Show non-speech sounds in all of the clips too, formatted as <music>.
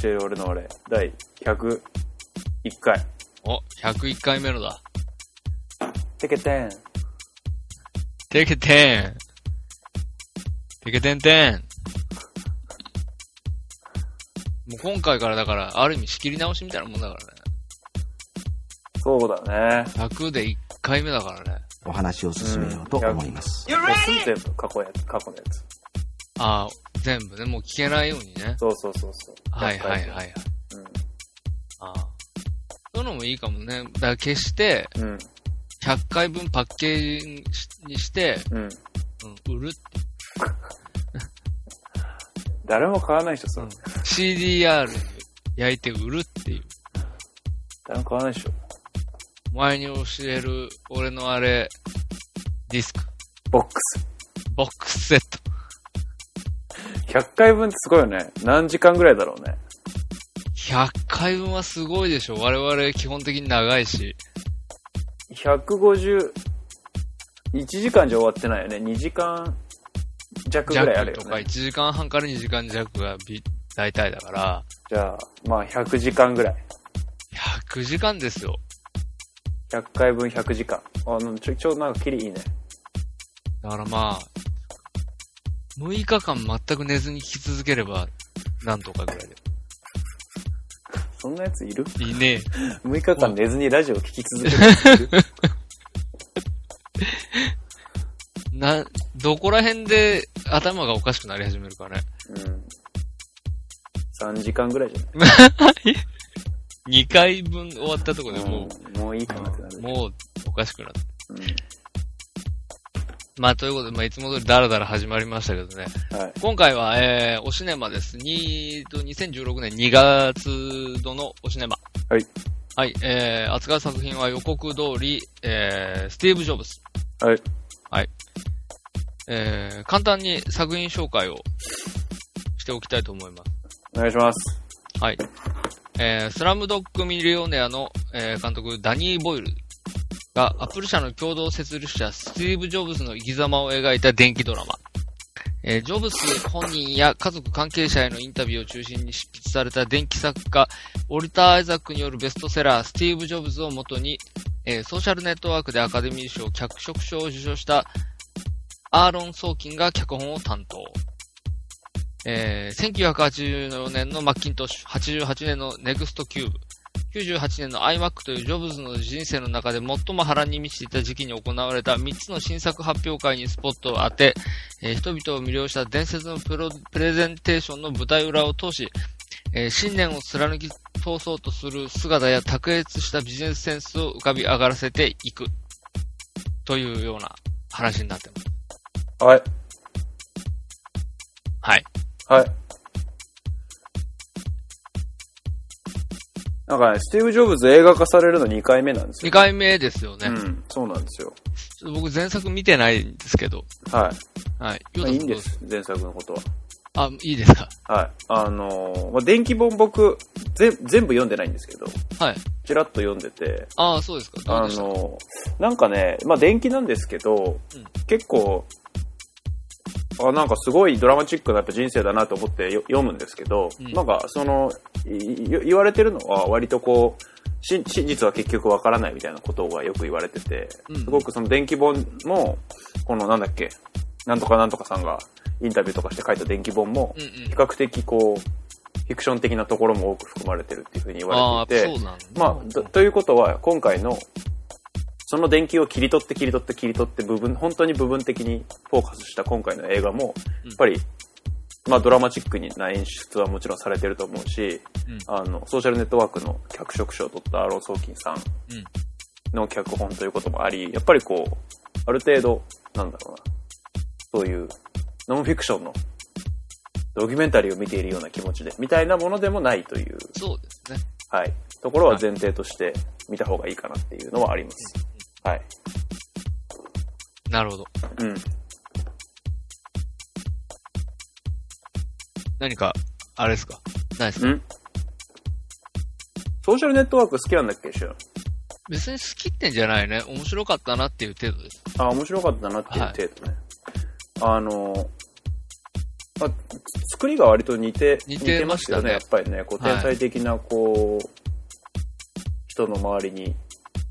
教える俺の俺、第101回。お、101回目のだ。てけてん。てけてん。てけてんてん。もう今回からだから、ある意味仕切り直しみたいなもんだからね。そうだね。100で1回目だからね。お話を進めようと思います。もうすん全部過去やつ、過去のやつ。ああ、全部ね、もう聞けないようにね。そうそうそうそう。はいはいはいはい。うん。ああ。そういうのもいいかもね。だから決して、うん。100回分パッケージにして、うん。うん、売るって。<laughs> 誰も買わないでしょ、それ。うん CDR に焼いて売るっていう。誰も買わないでしょ。お前に教える俺のあれ、ディスク、ボックス。ボックスセット。100回分ってすごいよね。何時間ぐらいだろうね。100回分はすごいでしょ。我々基本的に長いし。150、1時間じゃ終わってないよね。2時間弱ぐらいある弱とかよね1。時間半から2時間弱がび大体だから、じゃあ、まあ100時間ぐらい。100時間ですよ。100回分100時間。あの、ちょ、ちょ、なんかキリいいね。だからまあ、6日間全く寝ずに聞き続ければ、なんとかぐらいで。そんなやついる？いいね。6日間寝ずにラジオ聞き続けるやついるな、どこら辺で頭がおかしくなり始めるかね。うん。3時間ぐらいじゃない？<laughs> 2回分終わったところでもうんもういいかなってなう、る。もうおかしくなって。うん。まあ、ということで、まあ、いつも通りダラダラ始まりましたけどね。はい。今回は、えー、おシネマです。にと、2016年2月度のおシネマ。はい。はい、えー、扱う作品は予告通り、えー、スティーブ・ジョブズ。はい。はい。えー、簡単に作品紹介をしておきたいと思います。お願いします。はい。えー、スラムドッグミリオネアの、えー監督、ダニー・ボイルが、アップル社の共同設立者、スティーブ・ジョブズの生き様を描いた伝記ドラマ。えージョブズ本人や家族関係者へのインタビューを中心に執筆された伝記作家、ウォルター・アイザックによるベストセラー、スティーブ・ジョブズをもとに、えーソーシャルネットワークでアカデミー賞脚色賞を受賞した、アーロン・ソーキンが脚本を担当。えー、1984年のマッキントッシュ、88年のネクストキューブ、98年の iMac というジョブズの人生の中で最も波乱に満ちていた時期に行われた3つの新作発表会にスポットを当て、えー人々を魅了した伝説のプロプレゼンテーションの舞台裏を通し、えー信念を貫き通そうとする姿や卓越したビジネスセンスを浮かび上がらせていく。というような話になってます。はい。はい。はい。なんかね、スティーブ・ジョブズ映画化されるの2回目なんですよ。2回目ですよね。うん、そうなんですよ。ちょっと僕前作見てないんですけど。はい。はい。まあ、いいんでヨす、前作のことは。あ、いいですか？はい。あのーまあ、電気本僕、ぜ全部読んでないんですけど、はい。ちらっと読んでて、ああ、そうですか。どあのーなんかね、まあ、電気なんですけど、うん結構、あ、なんかすごいドラマチックなやっぱ人生だなと思ってよ読むんですけど、うんなんかその、言われてるのは割とこう、し真実は結局わからないみたいなことがよく言われてて、うんすごくその電気本も、このなんだっけ、なんとかなんとかさんがインタビューとかして書いた電気本も、比。較的こう、フィクション的なところも多く含まれてるっていうふうに言われていて。まあ、とということは、今回の、その電気を切り取って切り取って切り取って部分、本当に部分的にフォーカスした今回の映画も、うんやっぱり、まあドラマチックな演出はもちろんされてると思うし、うんあの、ソーシャルネットワークの脚色賞を取ったアーロン・ソーキンさん。の脚本ということもあり、やっぱりこう、ある程度、なんだろうな、そういうノンフィクションのドキュメンタリーを見ているような気持ちで、みたいなものでもないという、そうですね。はい、ところは前提として見た方がいいかなっていうのはあります。はい。なるほど。うん。何か、あれですか？ないですか？ん？ソーシャルネットワーク好きなんだっけ、シュン。別に好きってんじゃないね。面白かったなっていう程度です。あ、面白かったなっていう程度ね。あの、まあ、作りが割と似て、似てましたねますよね、やっぱりね。こう、はい天才的な、こう、人の周りに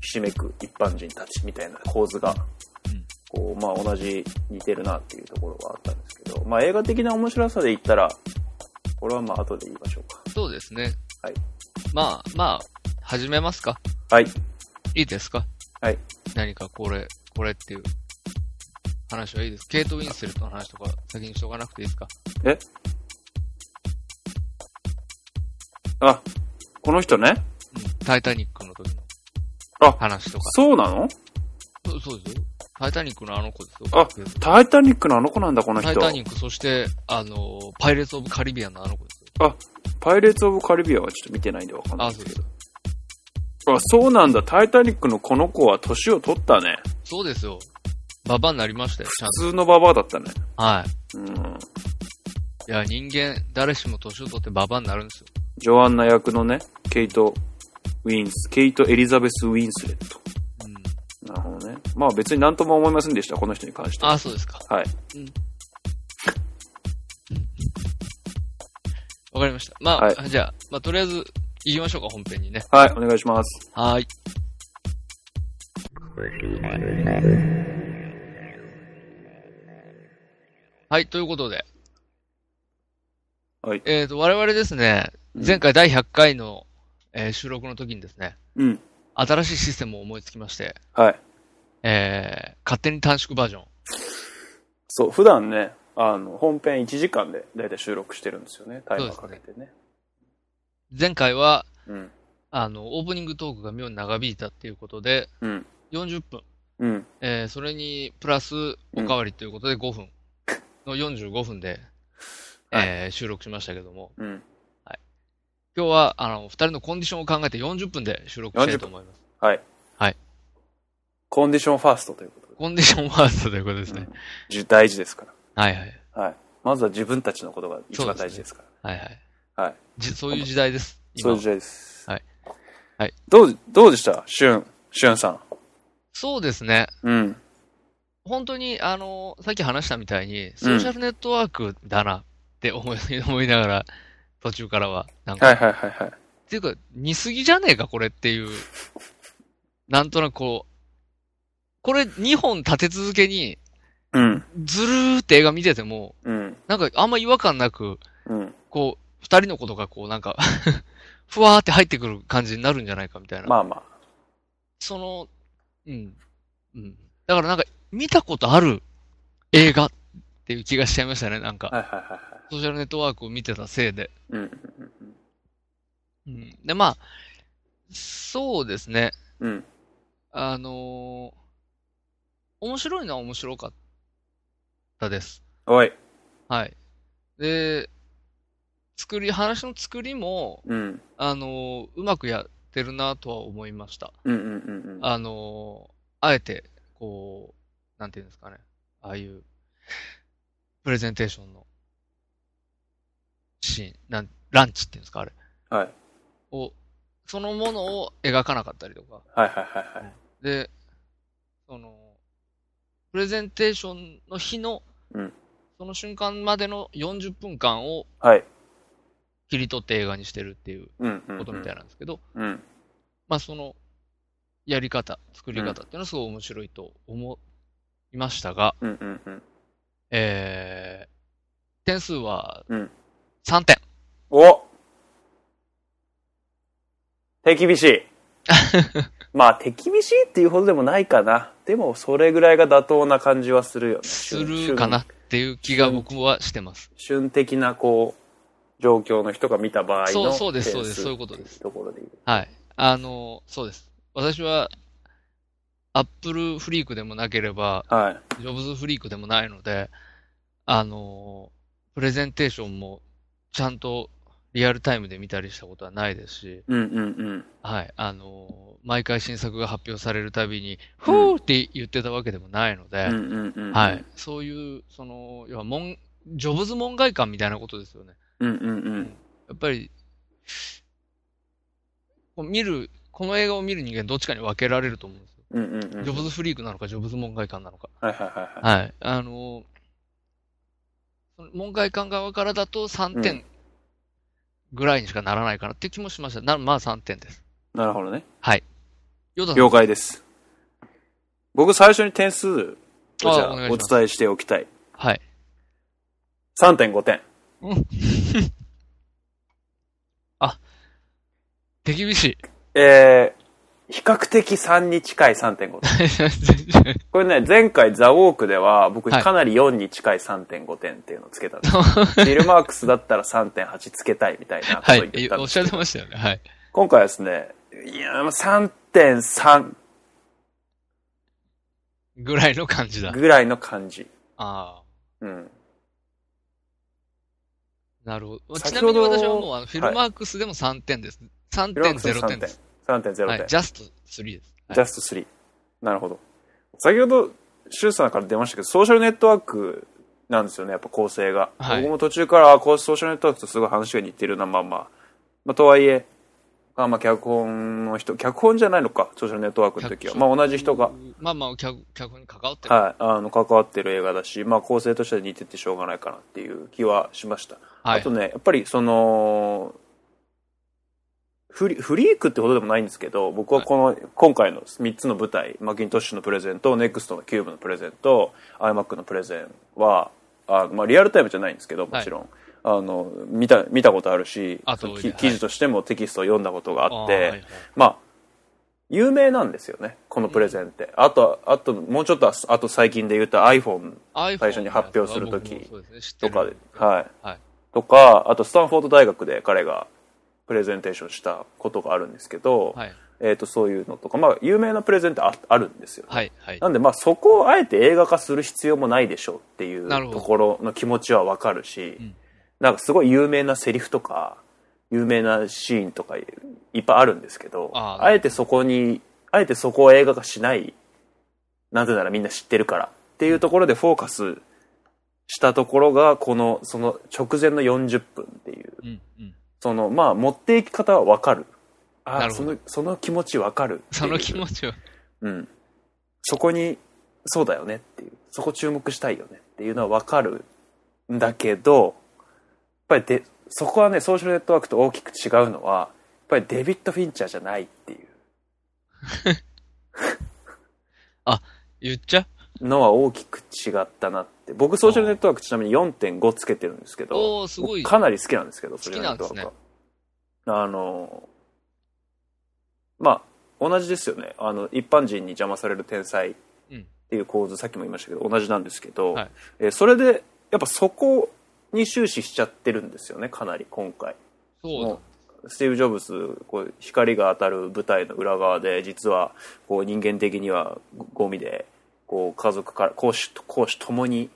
ひしめく一般人たちみたいな構図が、こう、まあ同じ似てるなっていうところがあったんですけど、まあ映画的な面白さで言ったら、これはまあ後で言いましょうか。そうですね。はい。まあ、まあ、始めますかはい。いいですか？はい。何かこれ、これっていう話はいいです。ケイト・ウィンセルトの話とか先にしとかなくていいですか？え？あ、この人ね。うん。タイタニックの時のあ話とか。そうなの？そうそうですよ。タイタニックのあの子ですよ。あタイタニックのあの子なんだ、この人。タイタニック、そして、あの、パイレーツ・オブ・カリビアンのあの子ですよ。パイレーツ・オブ・カリビアンはちょっと見てないんでわかんないあ、ですけど。。あ、そうなんだ。タイタニックのこの子は年を取ったね。そうですよ。ババアになりましたよ、ちゃん普通のババアだったね。と。はい。うん。いや、人間、誰しも年を取ってババアになるんですよ。ジョアンナ役のね、ケイト・ウィンス、ケイト・エリザベス・ウィンスレット。うん。なるほどね。まあ別になんとも思いませんでした、この人に関しては。あ、そうですか。はい。わかりました。まあ、はいじゃあ、まあ、とりあえず、行きましょうか、本編にね。はい、お願いします。はーい。はい、ということで。はいえっ、と、我々ですね、うん前回第100回の、えー収録の時にですね、うん。新しいシステムを思いつきまして、はい。えー、勝手に短縮バージョン。そう、普段ね、あの、本編1時間で大体収録してるんですよね。タイマーかけてね。前回は、うん。あの、オープニングトークが妙に長引いたっていうことで、うん。40分。うん。えーそれに、プラス、おかわりということで5分の45分で、はいえー収録しましたけども、うん。今日は、あの、二人のコンディションを考えて40分で収録したいと思います。はい。はい。コンディションファーストということで。コンディションファーストということですね。じ大事ですかはいはい。ら。はい。まずは自分たちのことが一番大事ですから。はいはい。はい。じそういう時代です。今そういう時代です。はい。はい。どう、どうでした？シュン、シュンさん。そうですね。うん。本当に、あの、さっき話したみたいに、ソーシャルネットワークだなって思い,、思いながら、途中からは、なんか、はいはいはいはい。っていうか、似すぎじゃねえか、これっていう。なんとなくこう、これ2本立て続けに、うん。ずるーって映画見てても、うん。なんかあんま違和感なく、うん。こう、二人のことがこう、なんか、<laughs> ふわーって入ってくる感じになるんじゃないかみたいな。まあまその、うん。うん。だからなんか、見たことある映画っていう気がしちゃいましたね、なんか。あ。はいはいはいはい。ソーシャルネットワークを見てたせいで。うん。で、まあ、そうですね。うん。うん。あのー面白いのは面白かったです。おい。はい。で、作り、話の作りも、うん。あのーうまくやってるなとは思いました。うんうんうんうん。あのーあえて、こう、なんていうんですかね。ああいう、プレゼンテーションのシーン、なん、ランチっていうんですか、あれ。はい。を、そのものを描かなかったりとか。はいはいはいはい。で、その、プレゼンテーションの日の、うんその瞬間までの40分間をはい。切り取って映画にしてるっていううんうんうん。ことみたいなんですけど、うん。まあその、やり方、作り方っていうのはすごい面白いと思いましたが、うんうんうん。えー、点数はうん3点。お手厳しい。<laughs> まあ、手厳しいっていうほどでもないかな。でも、それぐらいが妥当な感じはするよね。するかなっていう気が僕はしてます。旬。旬的な、こう、状況の人が見た場合のそうそうですそうですそういうことですところで言う。はい。あの、そうです。私は、アップルフリークでもなければ、はい。ジョブズフリークでもないので、あの、プレゼンテーションもちゃんとリアルタイムで見たりしたことはないですし、うんうんうん。はい。あの、毎回新作が発表されるたびに、ふーって言ってたわけでもないので。はい。。そういう、その、要は、もん、ジョブズ門外観みたいなことですよね。うんうんうん。やっぱり、見るこの映画を見る人間どっちかに分けられると思うんですよ。うんうんうん。ジョブズフリークなのか、ジョブズ門外観なのか。はいはいはいはい。はい。あの門外観側からだと3う点ぐらいにしかならないかなっていう気もしました。なまあ3点です。なるほどね。ヨダさん了解です。僕最初に点数をじゃあお伝えしておきたい。はい。3.5点。<laughs> 手厳しい。えー、比較的3に近い3.5点。<laughs> これね、前回ザ・ウォークでは僕はいかなり4に近い3.5点っていうのをつけたんですよ。<laughs> フィルマークスだったら3.8つけたいみたいなこと言っ。たんですけどおっしゃってましたよね。はい。今回はですね、いや、まあ3.3ぐらいの感じだ。ぐらいの感じ。ああ。うん。なるほど。ちなみに私はもうあのフィルマークスでも3点です。3.0点です。3.0点。はい。ジャスト3です。はいジャスト3。なるほど。先ほど、シュウさんから出ましたけど、ソーシャルネットワークなんですよね、やっぱ構成が。はい僕も途中から、あこうソーシャルネットワークとすごい話が似てるな、まあまあ。まあ、とはいえ、まあまあ、脚本の人、脚本じゃないのか、ソーシャルネットワークの時は。まあ同じ人が、。まあまあ、脚脚本に関わってる。はい、あの、関わってる映画だし、まあ構成としては似ててしょうがないかなっていう気はしました。はいあとね、やっぱりその、フリフリークってほどでもないんですけど、僕はこの、今回の3つの舞台、マッキントッシュのプレゼント、ネクストのキューブのプレゼント、iMac のプレゼンは、あまあリアルタイムじゃないんですけど、もちろん。あの、見た、見たことあるし記事としてもテキストを読んだことがあって、はいはい。まあ、有名なんですよね、このプレゼンって。あと、あと、もうちょっと、あと最近で言うと iPhone 最初に発表する時とかで、はい。はい。とか、あとスタンフォード大学で彼がプレゼンテーションしたことがあるんですけど、はい。えっ、と、そういうのとか、まあ、有名なプレゼンってああるんですよ。はい。はい。なんで、まあ、そこをあえて映画化する必要もないでしょうっていうところの気持ちはわかるし、んなんかすごい有名なセリフとか、有名なシーンとかいっぱいあるんですけど、ああえてそこに、あえてそこを映画化しない、なぜならみんな知ってるからっていうところでフォーカスしたところが、この、その直前の40分っていう、うん。うん。その、まあ、持っていき方はわかる。あその、その気持ちわかる。その気持ちを。うん。そこに、そうだよねっていう、そこ注目したいよねっていうのはわかるんだけど、やっぱりで、そこはね、ソーシャルネットワークと大きく違うのは、やっぱりデビッド・フィンチャーじゃないっていう <laughs> 言っちゃのは大きく違ったなって。僕、ソーシャルネットワークちなみに4.5つけてるんですけど、おー、すごい。かなり好きなんですけど、ソーきシャルネットワークは。あの、まあ、同じですよね。あの、一般人に邪魔される天才っていう構図、さっきも言いましたけど、同じなんですけど、はいえーそれで、やっぱそこに終始しちゃってるんですよね、かなり今回。そ。うスティーブ・ジョブズこう光が当たる舞台の裏側で実はこう人間的にはゴミでこう家族から公私公私ともに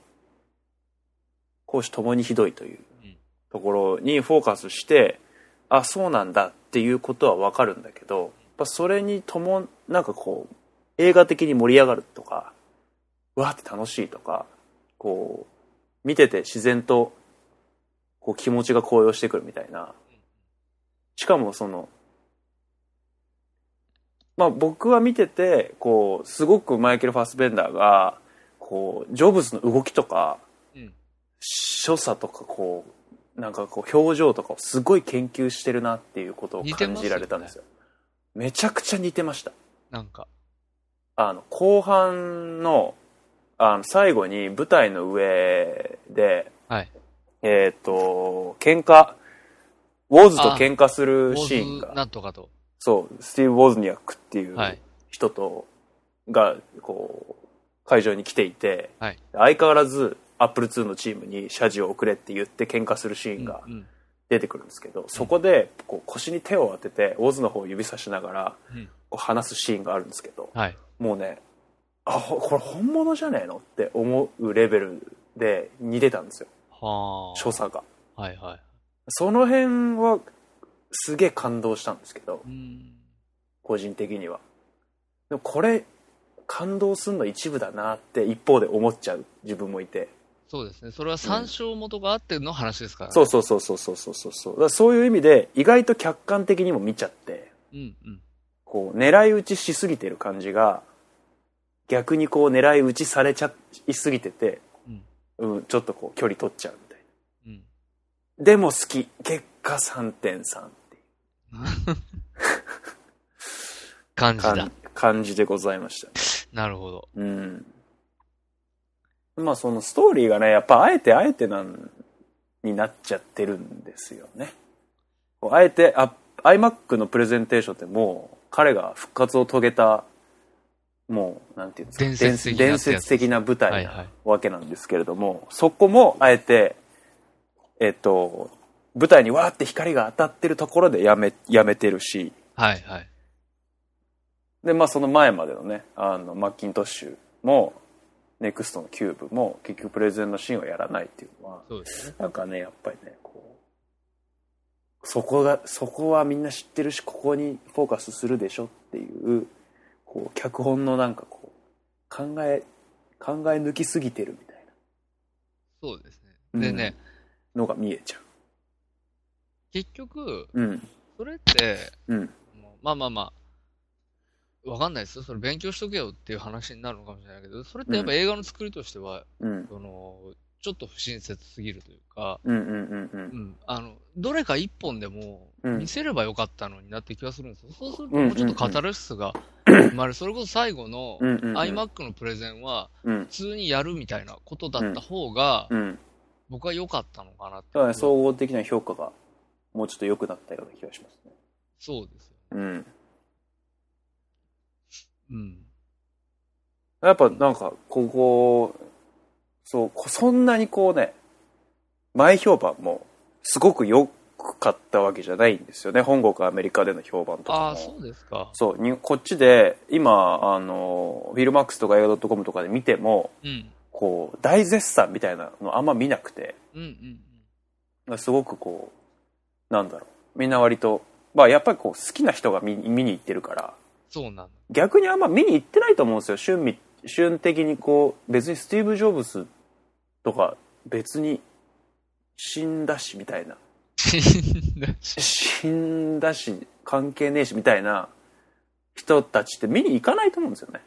公私ともにひどいといううん。ところにフォーカスしてあそうなんだっていうことはわかるんだけどやっぱそれにともなんかこう映画的に盛り上がるとかうわーって楽しいとかこう見てて自然とこう気持ちが高揚してくるみたいな。しかもそのまあ僕は見ててこうすごくマイケル・ファスベンダーがこうジョブズの動きとかうん。所作とかこうなんかこう表情とかをすごい研究してるなっていうことを感じられたんですよめちゃくちゃ似てましたなんか。あの後半のあの最後に舞台の上ではい。えっ、と喧嘩ウォーズと喧嘩するモシーンがなんとかと。そうスティーブ・ウォズニアックっていうはい。人と、がこう会場に来ていて、はい相変わらずアップル2のチームに謝辞を送れって言って喧嘩するシーンがうんうん出てくるんですけど、そこでこう腰に手を当ててウォズの方を指さしながらうんこう話すシーンがあるんですけどはい。もうねあほこれ本物じゃねえのって思うレベルで似てたんですよはあ。所作がはいはい。その辺はすげえ感動したんですけど、うん、個人的には。でもこれ感動するの一部だなって一方で思っちゃう自分もいて。そうですね。それは参照元があっての話ですから、ね。うん、そうそうそうそうそうそうそう。だそういう意味で意外と客観的にも見ちゃって、うんうん、こう狙い撃ちしすぎてる感じが逆にこう狙い撃ちされちゃいすぎてて、うん、うん、ちょっとこう距離取っちゃうみたいな、うん、でも好き。結果3.3 <laughs> 感じだ感。感じでございましたなるほど。うん。まあそのストーリーがね、やっぱあえてあえてなん、になっちゃってるんですよね。あえて、あ、iMac のプレゼンテーションってもう彼が復活を遂げた、もう、なんていうんですか、伝説的な舞台はいはないわけなんですけれども、そこもあえて、えっと、舞台にわーって光が当たってるところでやめ、やめてるし、はいはい。で、まあその前までのね、あの、マッキントッシュも、ネクストのキューブも、結局プレゼンのシーンをやらないっていうのは、そうですね。なんかね、やっぱりね、こう、そこが、そこはみんな知ってるし、ここにフォーカスするでしょっていう、こう、脚本のなんかこう、考え、考え抜きすぎてるみたいそうですね。な。でね、うんのが見えちゃ結局、う。うん。それって、うん。まあまあまあ、わかんないですよ。それ勉強しとけよっていう話になるのかもしれないけど、それってやっぱ映画の作りとしては、うん。その、ちょっと不親切すぎるというか、どれか一本でもうん見せればよかったのになって気がするんですよ。そうするとうんもうちょっとカタルシスが生 <clears throat> まれる。それこそ最後の iMac のプレゼンはうん。普通にやるみたいなことだった方がうん。僕は良かったのかなって。総合的な評価が、もうちょっと良くなったような気がしますね。そうですよ。うん。うん。やっぱなんか、ここ、そう、こそんなにこうね、前評判もすごく良かったわけじゃないんですよね。本国アメリカでの評判とかも。ああ、そうですか。そうにこっちで、今、あの、フィルマックスとか映画 .com とかで見ても、うん。こう、大絶賛みたいなのあんま見なくて、うんうんすごくこう、なんだろう。みんな割と、まあやっぱりこう、好きな人が見見に行ってるから、そうな。逆にあんま見に行ってないと思うんですよ瞬み瞬的にこう別にスティーブ・ジョブズとか別に死んだしみたいな死んだし関係ねえしみたいな人たちって見に行かないと思うんですよね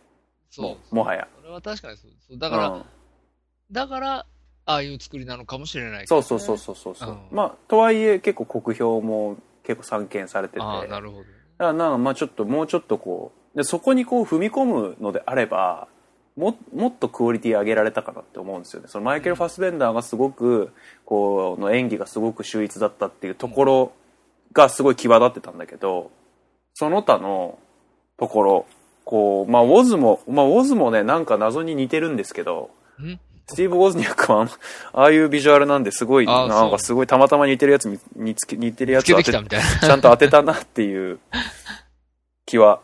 そうも。はやそれは確かにそうそう。だから、うんだから、ああいう作りなのかもしれないね、そうそうそうそうそうそう、うん。まあとはいえ結構酷評も結構散見されてて。ああ、なるほど。だからなんかまあちょっともうちょっとこうでそこにこう踏み込むのであればももっとクオリティ上げられたかなって思うんですよね。そのマイケル・ファスベンダーがすごくこうの演技がすごく秀逸だったっていうところがすごい際立ってたんだけどその他のところこうまあウォズもまあウォズもねなんか謎に似てるんですけどん？スティーブ・ウォズニャックはああいうビジュアルなんですごいなんかすごいたまたま似てるやつに似つけ似てるやつ当てて。ちゃんと当てたなっていう <laughs> 気は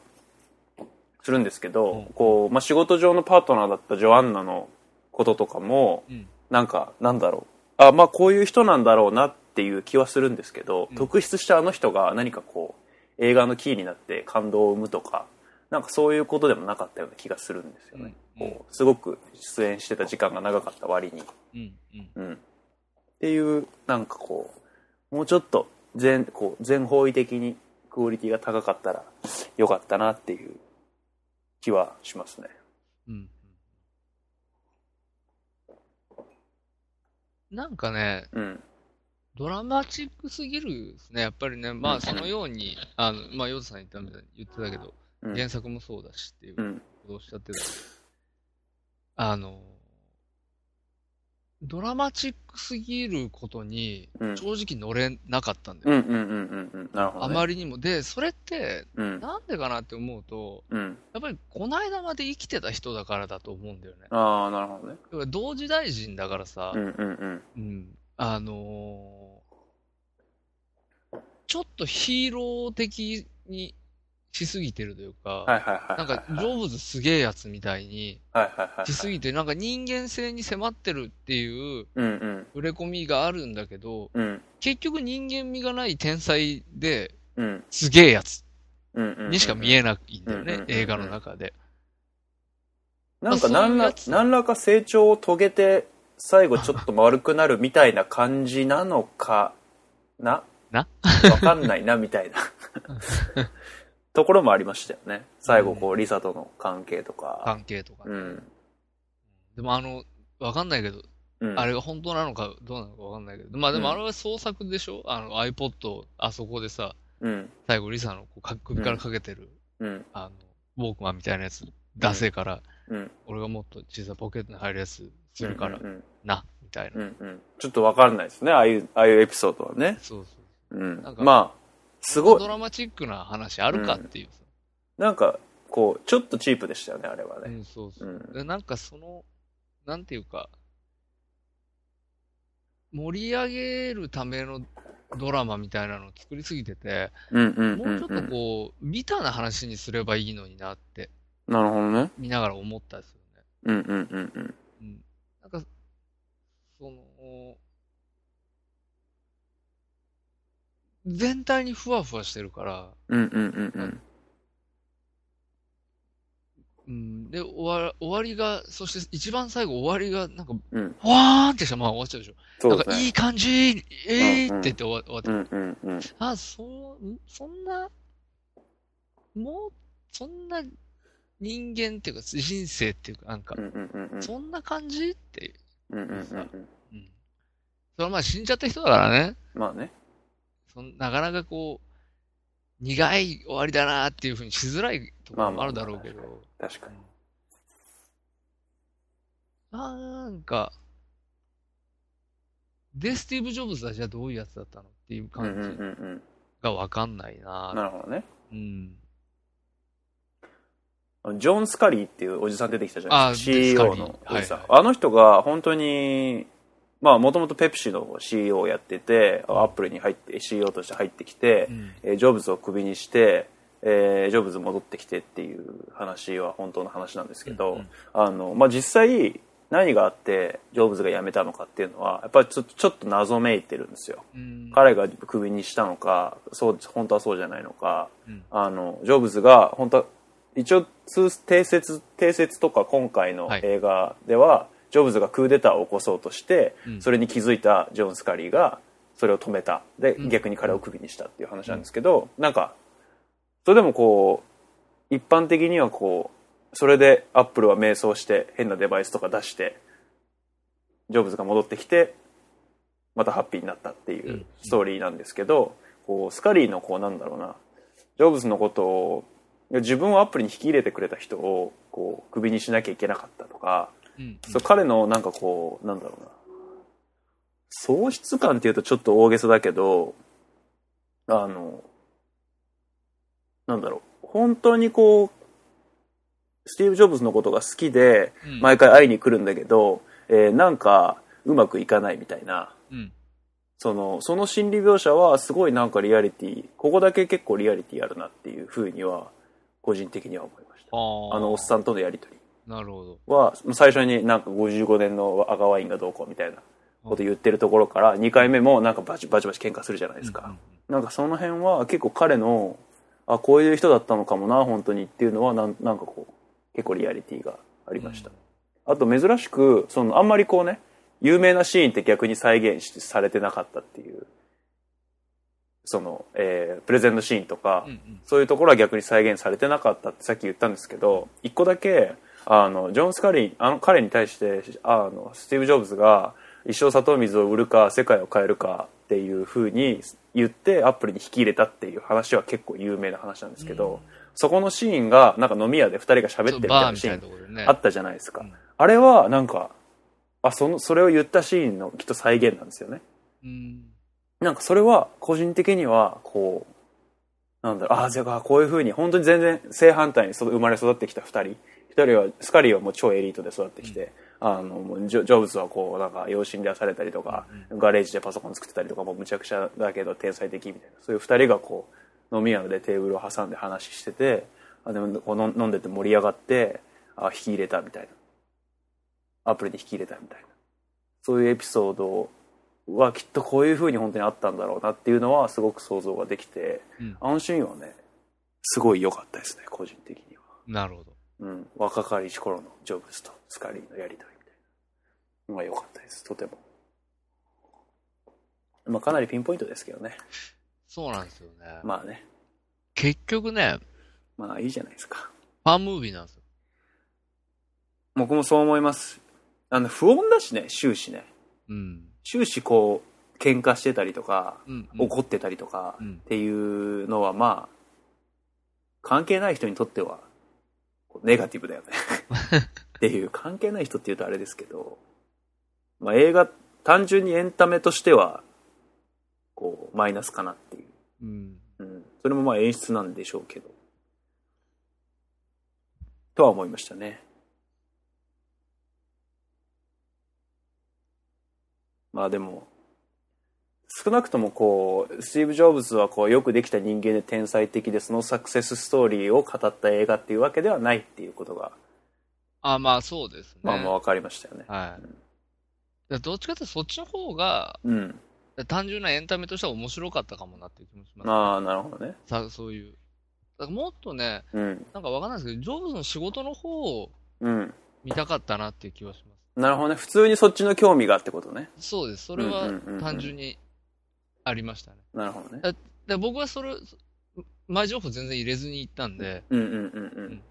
するんですけど、うんこう、まあ、仕事上のパートナーだったジョアンナのこととかも、うんなんか、なんだろう。あ、まあ、こういう人なんだろうなっていう気はするんですけど、うん特筆したあの人が何かこう、映画のキーになって感動を生むとか、なんかそういうことでもなかったような気がするんですよね。うんうんこうすごく出演してた時間が長かった割に。うんうんうん。っていう、なんかこう、もうちょっと全、こう、全方位的にクオリティが高かったらよかったなっていう気はしますね。うんなんかね、うん。ドラマチックすぎるですね。やっぱりね、まうんあそのように、あの、まあヨウズさん言ったみたいに言ってたけど、うん。原作もそうだしっていううん。ことをおっしゃってたけど、あの、ドラマチックすぎることにうん正直乗れなかったんだよ。あね。まりにも。で、それって、うん。なんでかなって思うと、うん。やっぱりこの間まで生きてた人だからだと思うんだよね。ああ、なるほどね。同時代人だからさ、うんうんうん。うん、あのーちょっとヒーロー的にしすぎてるというか、はいはいはい。なんか、ジョブズすげえやつみたいに。しすぎて、なんか人間性に迫ってるっていううんうん。触れ込みがあるんだけど、うん。結局人間味がない天才でうん。すげえやつ。にしか見えないんだよね映画の中で。なんか何ら何らか成長を遂げて、最後ちょっと丸くなるみたいな感じなのかな？<laughs> な？わかんないな、みたいな。<laughs> ところもありましたよね。最後、こう、リサとの関係とか。関係とかね。うん。でもあの、わかんないけど、うん。あれが本当なのかどうなのかわかんないけど、まあでもあれは創作でしょ？あの iPod、あそこでさ、うん。最後リサのこうか首からかけてる、うん。あの、ウォークマンみたいなやつ、出せから、うん。俺がもっと小さいポケットに入るやつするからうんうんな、みたいな。うん。うん。ちょっとわかんないですね。ああいう、ああいうエピソードはね。そうそう。うんなん。かまあ、すごいド。ラマチックな話あるかっていうさ。なんか、こう、ちょっとチープでしたよね、あれはね。うん、そうそう。うんでなんかその、なんていうか、盛り上げるためのドラマみたいなのを作りすぎてて、うんうんもうちょっとうんうん。こう、ビターな話にすればいいのになって、なるほどね。見ながら思ったんですよね。うんうんうんうん。うん。なんか、その、全体にふわふわしてるから、うんうんうんうん。うん。で、終わ終わりが、そして一番最後終わりが、なんか、うん。わーんってしたまま終わっちゃうでしょ。そうね。なんかいい感じ、えーって言って終わ終わって、うんうんうん。あ、そう、んそんな、もう、そんな人間っていうか、人生っていうか、なんかう、んうんうんうん。そんな感じってうんうんうん。うん。それはまあ死んじゃった人だからね。まあね。そんなかなかこう、苦い終わりだなっていうふうにしづらいところもあるだろうけど、確かに。なんか、で、スティーブ・ジョブズはじゃあどういうやつだったのっていううんうん感じうんうん。がわかんないななるほどね。うん。ジョン・スカリーっていうおじさん出てきたじゃないですか。CEO のおじさん。はいあの人が本当に、まあもともとペプシの CEO をやってて、アップルに入って、CEO として入ってきて、うんえージョブズをクビにして、えージョブズ戻ってきてっていう話は本当の話なんですけど、うんうんあの、まあ実際何があってジョブズが辞めたのかっていうのは、やっぱりちょちょっと謎めいてるんですよ。うん。彼がクビにしたのか、そう、本当はそうじゃないのか、うんあの、ジョブズが、本当は、一応、通定説、定説とか今回のはい映画では、ジョブズがクーデターを起こそうとして、うん。それに気づいたジョン・スカリーが、それを止めた。で、うん。逆に彼をクビにしたっていう話なんですけど、なんか、それでもこう、一般的にはこう、それでアップルは迷走して変なデバイスとか出して、ジョブズが戻ってきて、またハッピーになったっていうストーリーなんですけど、こう、スカリーのこうなんだろうな、ジョブズのことを、自分をアップルに引き入れてくれた人を、こう、クビにしなきゃいけなかったとか、うん。そう彼のなんかこう、なんだろうな、喪失感っていうとちょっと大げさだけど、あの、なんだろう、本当にこう、スティーブ・ジョブズのことが好きで、うん毎回会いに来るんだけど、えーなんかうまくいかないみたいな、うん。その、その心理描写はすごいなんかリアリティ、ここだけ結構リアリティあるなっていうふうには、個人的には思いました。ああのおっさんとのやりとりなるほど。は、最初になんか55年の赤ワインがどうこうみたいなこと言ってるところから、2回目もなんかバチバチバチ喧嘩するじゃないですか。なんかその辺は結構彼の、あ、こういう人だったのかもな、本当にっていうのはなん、なんかこう、結構リアリティがありました。あと珍しく、そのあんまりこうね、有名なシーンって逆に再現しされてなかったっていう、その、えープレゼンのシーンとか、うんうん。そういうところは逆に再現されてなかったってさっき言ったんですけど、一個だけ、あの、ジョン・スカリー、あの、彼に対して、あの、スティーブ・ジョブズが、一生砂糖水を売るか、世界を変えるかっていう風に言って、アップルに引き入れたっていう話は結構有名な話なんですけど、そこのシーンが、なんか飲み屋で二人が喋ってるみたいなシーン。あったじゃないですか。うんあれは、なんか、あ、その、それを言ったシーンのきっと再現なんですよね。うん。なんかそれは個人的にはこうなんだろうああじゃあこういうふうに本当に全然正反対に育生まれ育ってきた2人1人はスカリーはもう超エリートで育ってきて、あのもうジョジョブズはこうなんか養子に出されたりとか、ガレージでパソコン作ってたりとかもうむちゃくちゃだけど天才的みたいなそういう2人がこう飲み屋でテーブルを挟んで話しててあでもこう飲飲んでて盛り上がってあ引き入れたみたいな。アプリに引き入れたみたいな。そういうエピソードはきっとこういう風に本当にあったんだろうなっていうのはすごく想像ができて、うん。あのシーンはねすごい良かったですね個人的には、なるほど。うん、若かりし頃のジョブズとスカリーのやり取りみたいなのが良かったですとてもまあかなりピンポイントですけどねそうなんですよね。まあね結局ね、まあいいじゃないですか。ファンムービーなんですよ。僕もそう思います。あの、不穏だしね、終始ね。うん。終始こう、喧嘩してたりとか、うん、うん。怒ってたりとか、うんっていうのはまあ、関係ない人にとっては、ネガティブだよね。っていう、関係ない人って言うとあれですけど、まあ映画、単純にエンタメとしては、こう、マイナスかなっていう。うん。うん。それもまあ演出なんでしょうけど。とは思いましたね。まあでも、少なくともこう、スティーブ・ジョブズはこう、よくできた人間で天才的で、そのサクセスストーリーを語った映画っていうわけではないっていうことが、あ、まあそうですね。まあまあ分かりましたよね。はい。でどっちかというとそっちの方が、うん。単純なエンタメとしては面白かったかもなっていう気もします。ああ、なるほどね。さそういう。だからもっとね、うん。なんかわかんないですけど、ジョブズの仕事の方をうん。見たかったなっていう気はします。なるほどね。普通にそっちの興味がってことね。そうです。それはうんうんうんうん単純にありましたね。なるほどね。で僕はそれ、前情報全然入れずに行ったんで、うんうんうん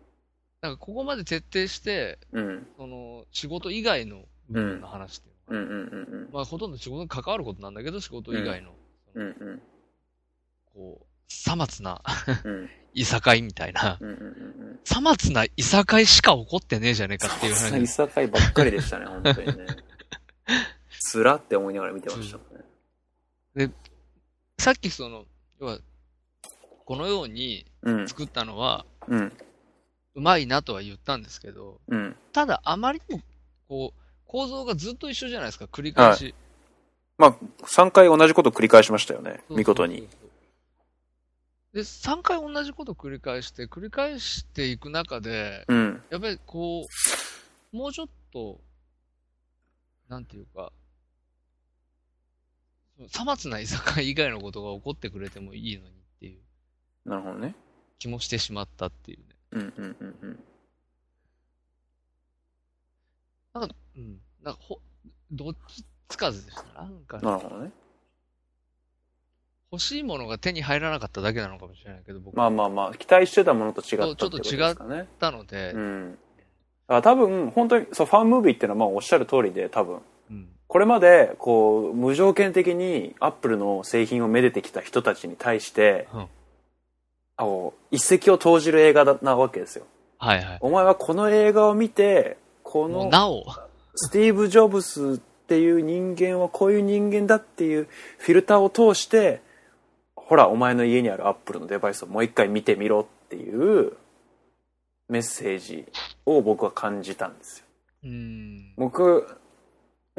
なんかここまで徹底して、うん。うん。その仕事以外の部分の話っていうのが、うんうんうんうん。まあほとんど仕事に関わることなんだけど、仕事以外の、そのうんうん。こう、さまつなうんいさかいみたいな、うんうんうんさまつないさかいしか起こってねえじゃねえかっていううん。い話。さかいばっかりでしたね、本当にね。<laughs> つらって思いながら見てましたもんね。さっきその、要は、このようにうん。作ったのは、うん。うまいなとは言ったんですけど、うん。ただあまりにも、こう、構造がずっと一緒じゃないですか、繰り返し。まあ、3回同じこと繰り返しましたよね、見事に。で、3回同じこと繰り返して、繰り返していく中で、うん。やっぱりこう、もうちょっと、なんていうか、さまつないさかい以外のことが起こってくれてもいいのにっていうなるほどね。気もしてしまったっていうね。うんうんうんうん。なんか、うん。なんか、ほ、どっちつかずでした？なんか、なるほどね。欲しいものが手に入らなかっただけなのかもしれないけど、僕まあまあまあ、期待してたものと違ったちょっと違ですかね。たので、うん。あ多分、本当に、そう、ファンムービーっていうのはまあおっしゃる通りで、多分、うん。これまで、こう、無条件的にアップルの製品をめでてきた人たちに対して、うんあの一石を投じる映画だなわけですよ。はいはい。お前はこの映画を見て、このなお、スティーブ・ジョブスっていう人間はこういう人間だっていうフィルターを通して、ほら、お前の家にあるアップルのデバイスをもう一回見てみろっていうメッセージを僕は感じたんですよ。うん。僕、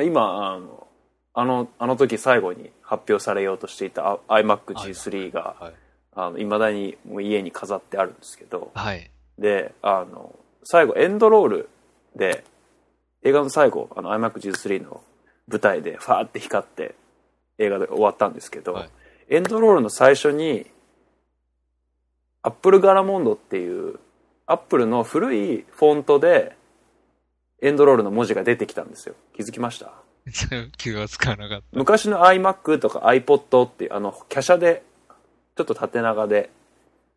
今、あの、あの、あの時最後に発表されようとしていたあ iMac G3 が、はい。あの、未だにもう家に飾ってあるんですけど、はい。で、あの、最後エンドロールで、映画の最後、あの iMac G3 の舞台でファーって光って映画で終わったんですけど、はいエンドロールの最初に、アップルガラモンドっていう、アップルの古いフォントで、エンドロールの文字が出てきたんですよ。気づきました？<laughs> 気がつかなかった。昔の iMac とか iPod っていう、あの、華奢で、ちょっと縦長で、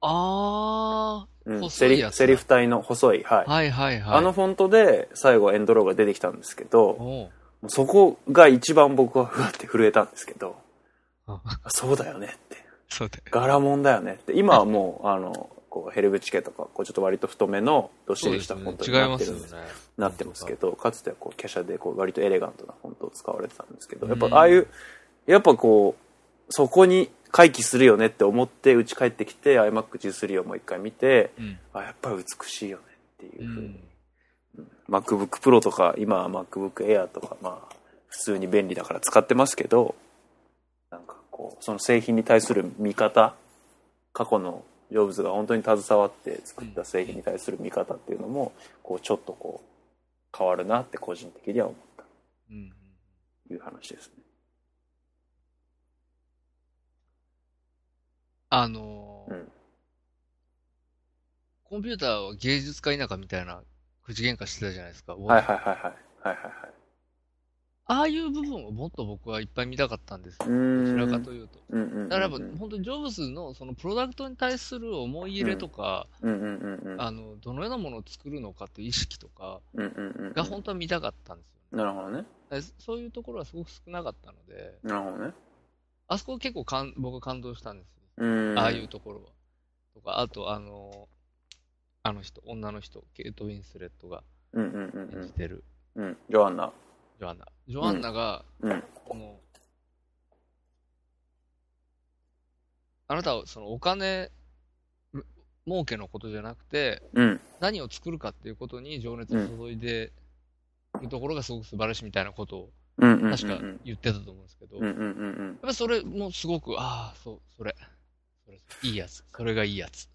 あうん、細セリセリフ体の細い、はいー。。はいはいはい。あのフォントで最後エンドロールが出てきたんですけど、そこが一番僕はふわって震えたんですけど、あそうだよねって。そうで。柄もんだよねって。今はもう、あの、こうヘルブチケとか、こうちょっと割と太めのどっしりしたフォントになってるんです。。なってますけど、かつてはこう華奢でこう割とエレガントなフォントを使われてたんですけど、やっぱうんああいう、やっぱこう、そこに回帰するよねって思って家帰ってきて iMac G3 をもう一回見て、うん。あ、やっぱり美しいよねっていううふうにん。MacBook Pro とか今は MacBook Air とかまあ普通に便利だから使ってますけどなんかこうその製品に対する見方過去のジョブズが本当に携わって作った製品に対する見方っていうのもこうちょっとこう変わるなって個人的には思ったうん。という話ですね。あのーうんコンピューターは芸術家田舎みたいな口喧嘩してたじゃないですか。はいはいはいはいはいはいはい。ああいう部分をもっと僕はいっぱい見たかったんですよ。どちらかというと。だから本当にジョブズのそのプロダクトに対する思い入れとか。あの、どのようなものを作るのかっていう意識とか。が本当は見たかったんですよ、ねなるほどね。そういうところはすごく少なかったので、なるほどね。あそこ結構かん僕は感動したんですよ。うん。ああいうところは。とか、あとあの、あの人、女の人、ケイト・ウィンスレットがうんうんうんうん演じ。てる、うん。ジョアンナ。ジョアンナ。ジョアンナが、うん。この、あなたはそのお金む儲けのことじゃなくて、うん。何を作るかっていうことに情熱を注いでるところがすごく素晴らしいみたいなことをうんうんうんうん。確か言ってたと思うんですけど、やっうんうんうんうん。ぱりそれもすごく、ああ、そう、それ、それ、いいやつ、それがいいやつ。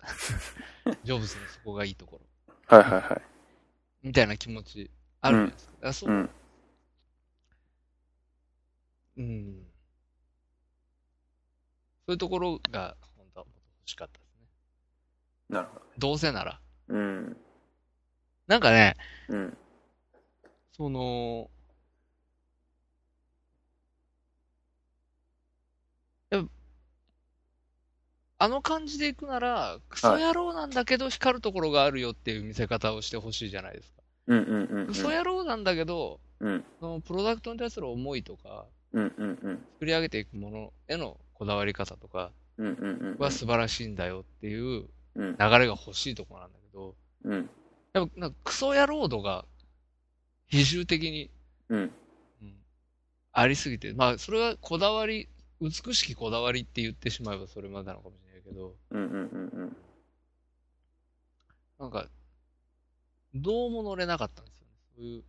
ジョブズのそこがいいところ。はいはいはい。みたいな気持ちあるじゃないですか。だからそうう、ん。うん。そういうところが本当はもっと欲しかったですね。なるほど。どうせなら。うん。なんかね、うん。その、あの感じでいくなら、クソ野郎なんだけど光るところがあるよっていう見せ方をしてほしいじゃないですか。うんうんうんうん。クソ野郎なんだけど、うん。そのプロダクトに対する思いとか、うんうんうん。作り上げていくものへのこだわり方とかうんうんうん。は素晴らしいんだよっていううん。流れが欲しいところなんだけど、うん。やっぱなんかクソ野郎度が比重的に、うん。うんありすぎて、まあそれはこだわり、美しきこだわりって言ってしまえばそれまでなのかもしれないけど、うんうんうんうん。なんか、どうも乗れなかったんですよね。そういう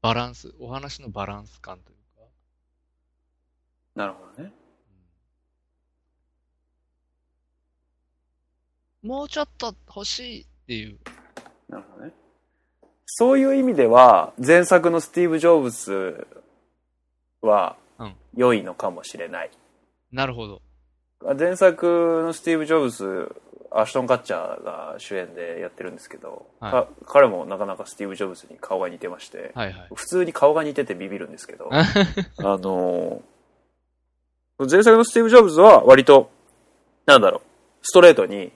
バランス、お話のバランス感というか。なるほどね。もうちょっと欲しいっていう。なるほどね。そういう意味では、前作のスティーブ・ジョブズはうん良いのかもしれない。なるほど。前作のスティーブ・ジョブズ、アシュトン・カッチャーが主演でやってるんですけど、はいか彼もなかなかスティーブ・ジョブズに顔が似てまして、はいはい。普通に顔が似ててビビるんですけど、<laughs> あのー前作のスティーブ・ジョブズは割と、なんだろう、ストレートに、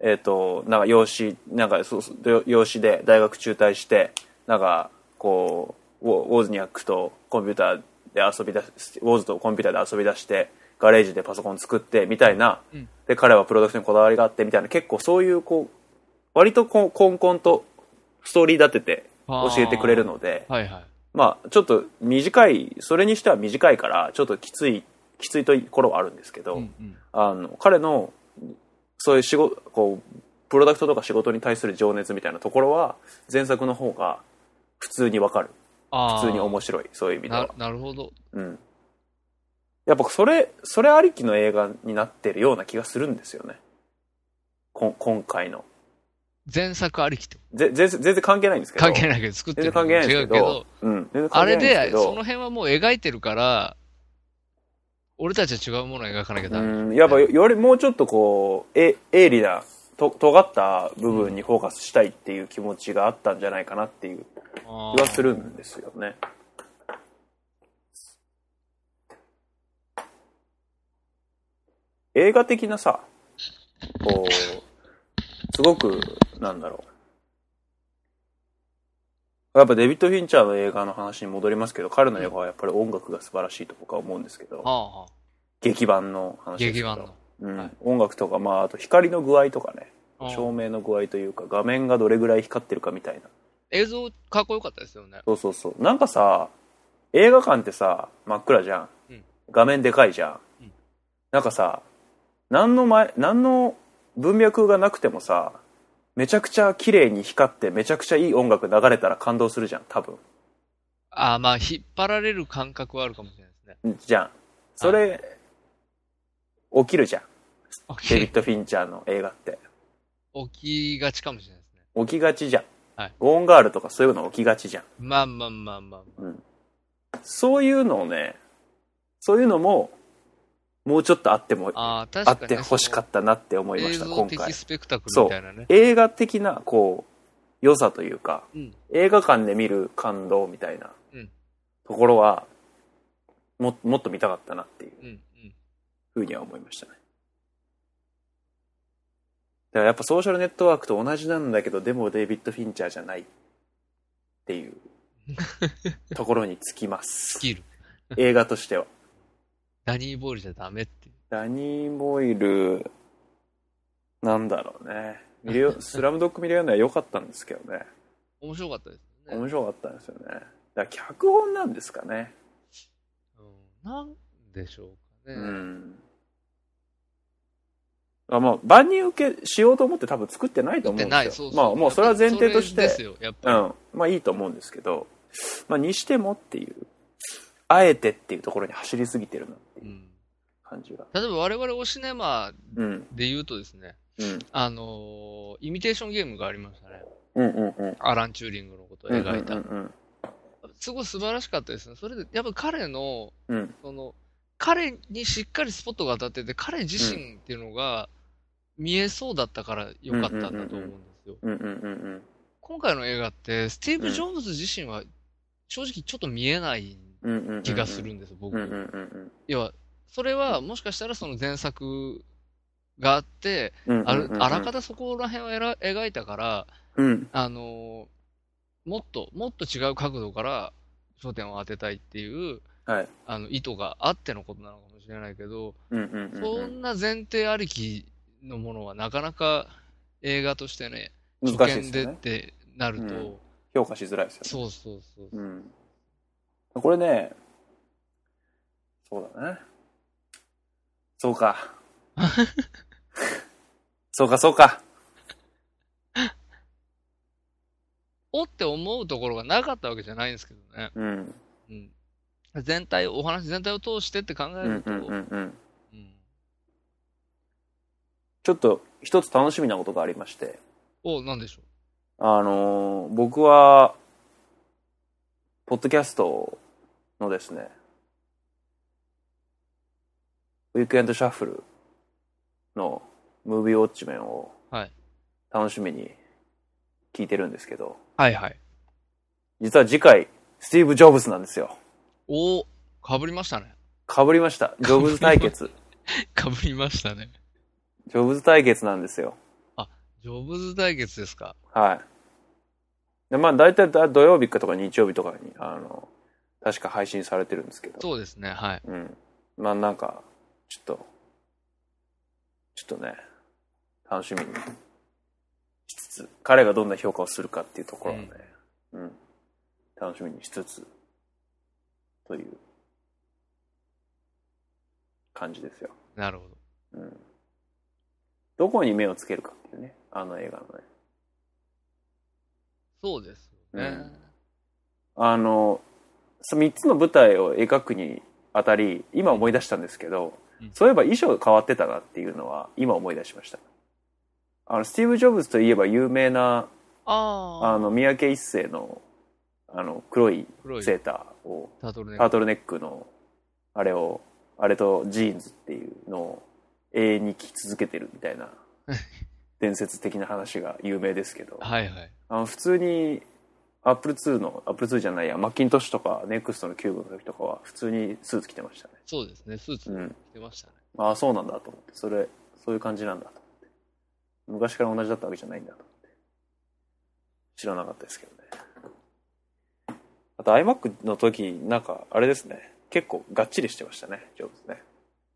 えっ、と、なんか養子、なんかそう養子で大学中退して、なんか、こう、ウォーズニャックとコンピューターで遊び出し、ウォーズとコンピューターで遊び出して、ガレージでパソコン作って、みたいな、うん。で、彼はプロダクトにこだわりがあって、みたいな、結構そういう、こう、割とこう、コンコンとストーリー立てて教えてくれるので、はいはい。まあ、ちょっと短い、それにしては短いから、ちょっときつい、きついところはあるんですけど、うんうん。あの、彼の、そういう仕事、こう、プロダクトとか仕事に対する情熱みたいなところは、前作の方が普通にわかる。普通に面白い、そういう意味でなは。なるほど。うん。やっぱそれ、それありきの映画になってるような気がするんですよね。こん今回の。前作ありきってぜ全然全然関係ないんですけど。関係ないけど、作って全る然関係ないんですけどうん、あれで、その辺はもう描いてるから、俺たちは違うものを描かなきゃダメ。うんやっぱよよりもうちょっとこうえ鋭利なと尖った部分にフォーカスしたいっていう気持ちがあったんじゃないかなっていうあ気はするんですよね。映画的なさこうすごくなんだろうやっぱデビッド・フィンチャーの映画の話に戻りますけど彼の映画はやっぱり音楽が素晴らしいと僕は思うんですけど、劇版の話ですけど。劇版の。うん。はい。音楽とか、まあ、あと光の具合とかね。照明の具合というか画面がどれぐらい光ってるかみたいな。映像かっこよかったですよね。そうそうそう。なんかさ映画館ってさ真っ暗じゃん、うん。画面でかいじゃん、うん。なんかさ何の前何の文脈がなくてもさめちゃくちゃ綺麗に光ってめちゃくちゃいい音楽流れたら感動するじゃん多分。ああ、まあ、引っ張られる感覚はあるかもしれないですね。じゃん。それ、起きるじゃん。<laughs> デビッド・フィンチャーの映画って。起きがちかもしれないですね。起きがちじゃん、はい。ゴーンガールとかそういうの起きがちじゃん。まあまあまあまあまあ。そういうのをね、そういうのも、もうちょっとあっても、ああ、ってほしかったなって思いました、今回。的スペクタクルみたいなね。映画的な、こう、良さというか、うん。映画館で見る感動みたいなうんところは、も、もっと見たかったなっていう。ふうには思いましたね。だからやっぱソーシャルネットワークと同じなんだけど、でもデイビッド・フィンチャーじゃないっていう <laughs> ところにつきますス。キル。映画としては。ダニーボールじゃダメっていう。ダニー・ボイル、なんだろうね。ミリオスラムドッグ・ミリオネア良かったんですけどね。面白かったですね。面白かったんですよね。だから脚本なんですかね。うん。なんでしょうかね。うん。あまあ、万人受けしようと思って多分作ってないと思うんですよ。そうそう。まあ、もうそれは前提として、う。ん。まあいいと思うんですけど、まあにしてもっていう、あえてっていうところに走りすぎてるなっていううん。感じが。例えば我々おシネマうん。で言うとですね、うん。あのーイミテーションゲームがありましたね。うんうんうん。アラン・チューリングのことをうん描いた。うんうんすごい素晴らしかったですね。それで、やっぱ彼の、うん。うん。その、彼にしっかりスポットが当たってて、彼自身っていうのが見えそうだったから良かったんだと思うんですよ。うんうんうんうん。今回の映画って、スティーブ・ジョブズ自身は正直ちょっと見えないうんうんうんうん。気がするんです、僕。要は、それはもしかしたらその前作があって、ある、あらかた。たそこら辺を描いたから、うん。あのーもっと、もっと違う角度から焦点を当てたいっていう、はい。あの、意図があってのことなのかもしれないけど、そうん。んな前提ありきのものはなかなか映画としてね、難初見でってなると、うん評価しづらいですよね。そうそうそう。うん。これね、そうだね。そうか。<laughs> そうか、そうか。おって思うところがなかったわけじゃないんですけどね。うん。うん。全体、お話全体を通してって考えると、うんうんうんうん。うんちょっと一つ楽しみなことがありまして、お、なんでしょあのー僕は、ポッドキャストのですね、ウィークエンドシャッフルのムービーウォッチメンをはい楽しみに聞いてるんですけど、う。はいはい。実は次回、スティーブ・ジョブズなんですよ。お、かぶりましたね。かぶりました。ジョブズ対決。<laughs> かぶりましたね。ジョブズ対決なんですよ。ジョブズ対決ですか。はい。でまあ大体だ土曜日かとか日曜日とかに、あの、確か配信されてるんですけど。そうですね、はい。うん。まあなんか、ちょっと、ちょっとね、楽しみにしつつ、彼がどんな評価をするかっていうところをね、うん、楽しみにしつつ、という感じですよ。なるほど。うん。どこに目をつけるかっていうね、あの映画のね。そうですよね。あの、そ3つの舞台を描くにあたり、今思い出したんですけど、うんそういえば衣装が変わってたなっていうのは、今思い出しました。あの、スティーブ・ジョブズといえば有名な、あの、三宅一生の、あの、黒い黒いセーターを、タートルネック。タートルネックの、あれを、あれとジーンズっていうのを永遠に着続けてるみたいな、<laughs> 伝説的な話が有名ですけど、はいはい。あの普通にアップル2のアップル2じゃないやマッキントッシュとかネクストのキューブの時とかは普通にスーツ着てましたね。そうですね、スーツうん。着てましたね。ああそうなんだと思って。それそういう感じなんだと思って。昔から同じだったわけじゃないんだと思って。知らなかったですけどね。あと iMac の時なんかあれですね。結構がっちりしてましたねジョブズね。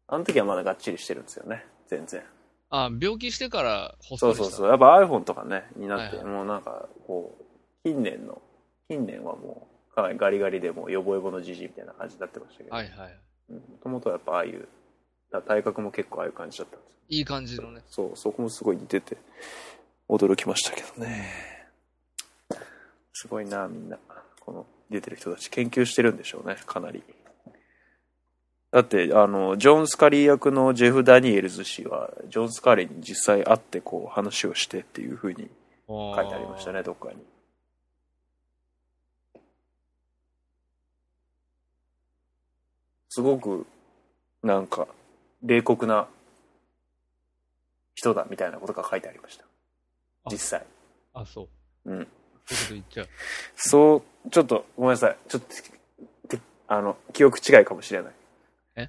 あの時はまだがっちりしてるんですよね。全然。あ、病気してからそう細いでした。そうそう。やっぱ iPhone とかねになって、はいはい。もうなんかこう近年の近年はもうかなりガリガリでもうヨボヨボのじじいみたいな感じになってましたけど。はいはい。もともとはやっぱああいうだ体格も結構ああいう感じだったんです。よいい感じのね。そうそこもすごい似てて驚きましたけどね。すごいなみんな。この出てる人たち研究してるんでしょうねかなり。だってあのジョン・スカリー役のジェフ・ダニエルズ氏はジョン・スカリーに実際会ってこう話をしてっていうふうに書書いてありましたねどっかにすごくなんか冷酷な人だみたいなことが書いてありました。あ。実際。あ、そう。うん。そういうこと言っちゃう。そうちょっとごめんなさい。ちょっとてあの、記憶違いかもしれない。え？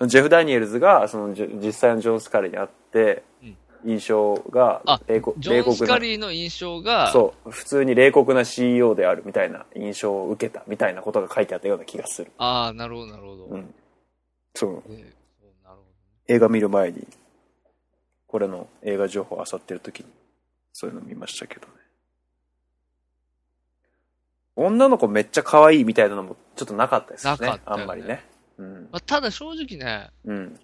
<laughs> ジェフ・ダニエルズが、その、実際のジョン・スカリーに会って、うん印象があ、冷酷ジョン・スカな、リーの印象が、そう、普通に冷酷な CEO であるみたいな印象を受けたみたいなことが書いてあったような気がする。ああ、なるほど、なるほど。うん。そう。でそうなるほど映画見る前に、これの映画情報を漁ってる時に、そういうの見ましたけどね。女の子めっちゃ可愛いみたいなのもちょっとなかったですねあんまりね。うん。まあ、ただ正直ね、うん。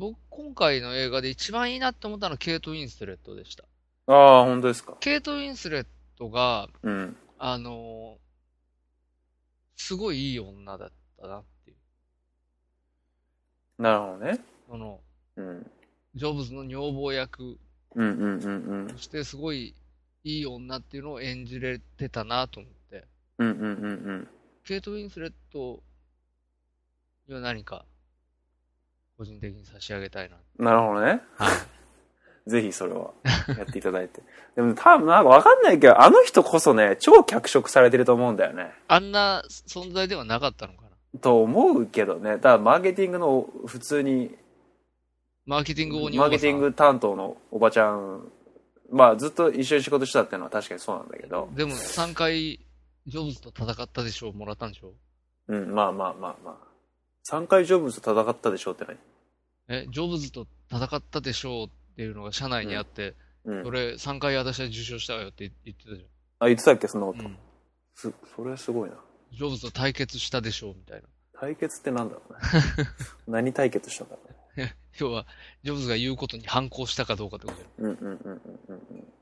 僕、今回の映画で一番いいなって思ったのはケイト・ウィンスレットでした。ああ、本当ですか。ケイト・ウィンスレットが、うん。あのーすごいいい女だったなっていう。なるほどね。その、うん。ジョブズの女房役うんうんうんうんと。してすごいいい女っていうのを演じれてたなと思って。うんうんうんうん。ケイト・ウィンスレットには何か、個人的に差し上げたいな。なるほどね。はい。<laughs> ぜひそれはやっていただいて。<laughs> でも多分なんかわかんないけど、あの人こそね、超脚色されてると思うんだよね。あんな存在ではなかったのかな。と思うけどね。だからマーケティングの普通に、マーケティングをマーケティング担当のおばちゃん、まあずっと一緒に仕事してたっていうのは確かにそうなんだけど、でも3回、ジョブズと戦ったでしょうもらったんでしょうん、まあまあまあまあ。3回ジョブズと戦ったでしょって何？え、ジョブズと戦ったでしょうっていうのが社内にあって、うんそ。れ3回私は受賞したわよって言ってたじあ、言ってたっけ？そんなこと。ゃん。うん。す、それすごいな。ジョブズと対決したでしょうみたいな。対決ってなんだろうね。<laughs> 何対決したんだろうね。<laughs> 要は、ジョブズが言うことに反抗したかどうかってことじゃん。うんうんうんうんうんうん。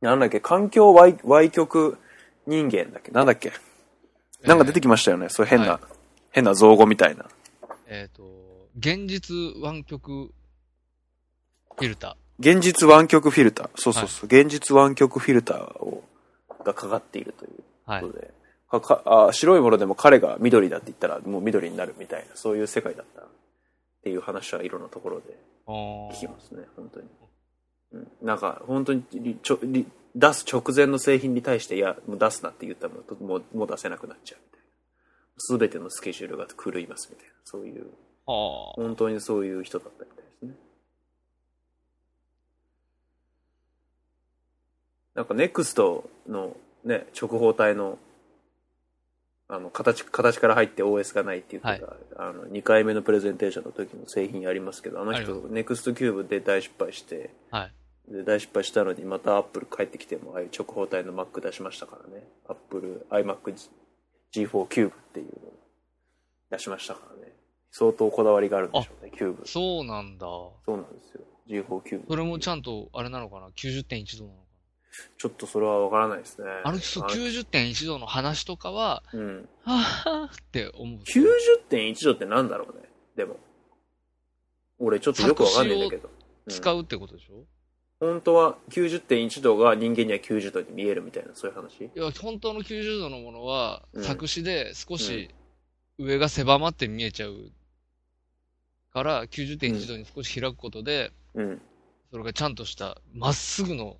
なんだっけ？環境歪歪曲人間だっけ？なんだっけ？なんか出てきましたよね。そういう変な、はい変な造語みたいな。えっ、と、現実湾曲フィルタ現実湾曲フィルター。そうそうそう。現実湾曲フィルターを、がかかっているというー。はいこ。とで。かかあ白いものでも彼が緑だって言ったらもう緑になるみたいな、そういう世界だったっていう話はいろんなところで聞きますね、本当に。うん、なんか、本当にりちょり出す直前の製品に対して、いや、もう出すなって言ったらもうもうもう出せなくなっちゃうみたいな。すべてのスケジュールが狂いますみたいな、そういう、はあ。本当にそういう人だったみたいですね。なんか、ネクストのね、直方体の、あの、形、形から入って OS がないって言ってた、あの、2回目のプレゼンテーションの時の製品ありますけど、あの人ネクストキューブで大失敗して、はい。で大失敗したのにまたアップル帰ってきてもああいう直方体の Mac 出しましたからねアップル iMac G4 キューブっていうのを出しましたからね相当こだわりがあるんでしょうねキューブ。そうなんだ。そうなんですよ。G4 キューブ。それもちゃんと、あれなのかな ?90.1 度なのかちょっとそれはわからないですね。なあの、そう90.1度の話とかは、うん。はぁーって思う。90.1度ってなんだろうね？でも。俺ちょっとよくわかんないんだけど、うん使うってことでしょ？本当は90.1度が人間には90度に見えるみたいなそういう話？いや、本当の90度のものは、うん。作詞で少し上が狭まって見えちゃうから、90.1度に少し開くことで、うん。それがちゃんとした、まっすぐの、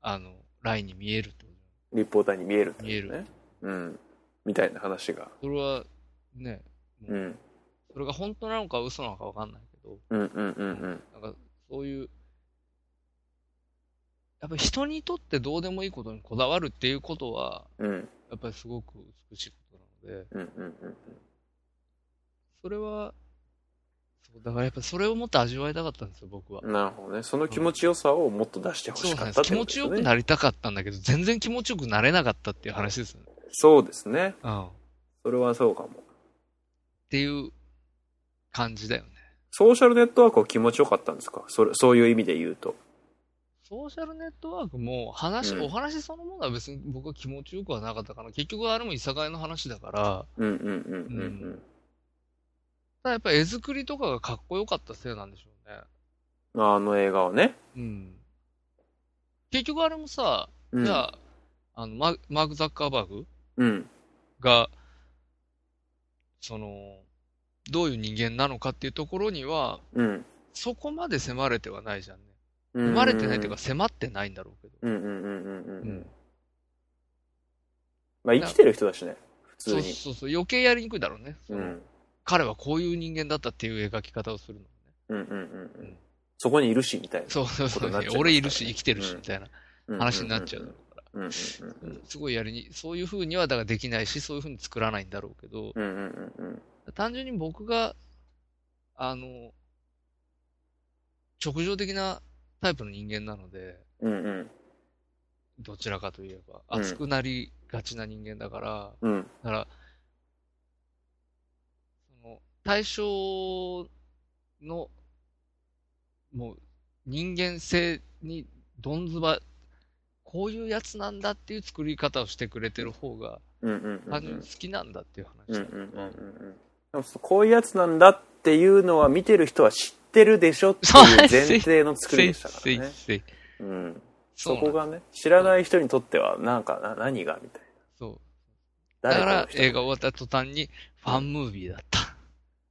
あの、ラインに見えるってこと。立方体に見えるってことね。見える。うん。みたいな話が。それは、ね、もううん。それが本当なのか嘘なのかわかんないけど、うんうんうんうん。なんか、そういう、やっぱり人にとってどうでもいいことにこだわるっていうことは、うん。やっぱりすごく美しいことなので、うんうんうん。それは、だからやっぱりそれをもっと味わいたかったんですよ、僕は。なるほどね。その気持ちよさをもっと出してほ。しかった気持ちよ。くなりたかったんだけど、全然気持ちよくなれなかったっていう話ですよね。そうですね。うん。っそれはそうかも。ていう感じだよね。ソーシャルネットワークは気持ちよかったんですか？それそういう意味で言うと。ソーシャルネットワークも話、うんお話そのものは別に僕は気持ちよくはなかったかな。結局あれもいさかいの話だから、うんうんうんうんただやっぱり絵作りとかがかっこよかったせいなんでしょうね。うん。あの映画をね。うん。結局あれもさ、うん、じゃあ、あの、ママーク・ザッカーバーグ？うん。が、その、どういう人間なのかっていうところには、うん。そこまで迫れてはないじゃんね。生生まれてないというか迫ってないんだろうけど。うんうんうんうんうん。まあ生きてる人だしね、普通そうに。そうそう、余計やりにくいだろうね。うん。彼はこういう人間だったっていう描き方をするのね。うんうんうんうん。そこにいるし、みたいな。そうそうそう俺いるし、生きてるし、みたいなうん話になっちゃうから。すごいやりに、そういう風にはだからできないし、そういう風に作らないんだろうけど、うんうんうんうん。単純に僕が、あの、直情的なタイプの人間なので、うんうん。どちらかといえば、うん熱くなりがちな人間だから、うん。だから、対象の、もう、人間性にどんずば、こういうやつなんだっていう作り方をしてくれてる方が、単純に好きなんだっていううん話うんだこういうやつなんだっていうのは見てる人は知ってるでしょっていう前提の作りでしたからね。うん。そこがね、知らない人にとっては、なんかな、何がみたいそう。な。だから映画終わった途端にファンムービーだった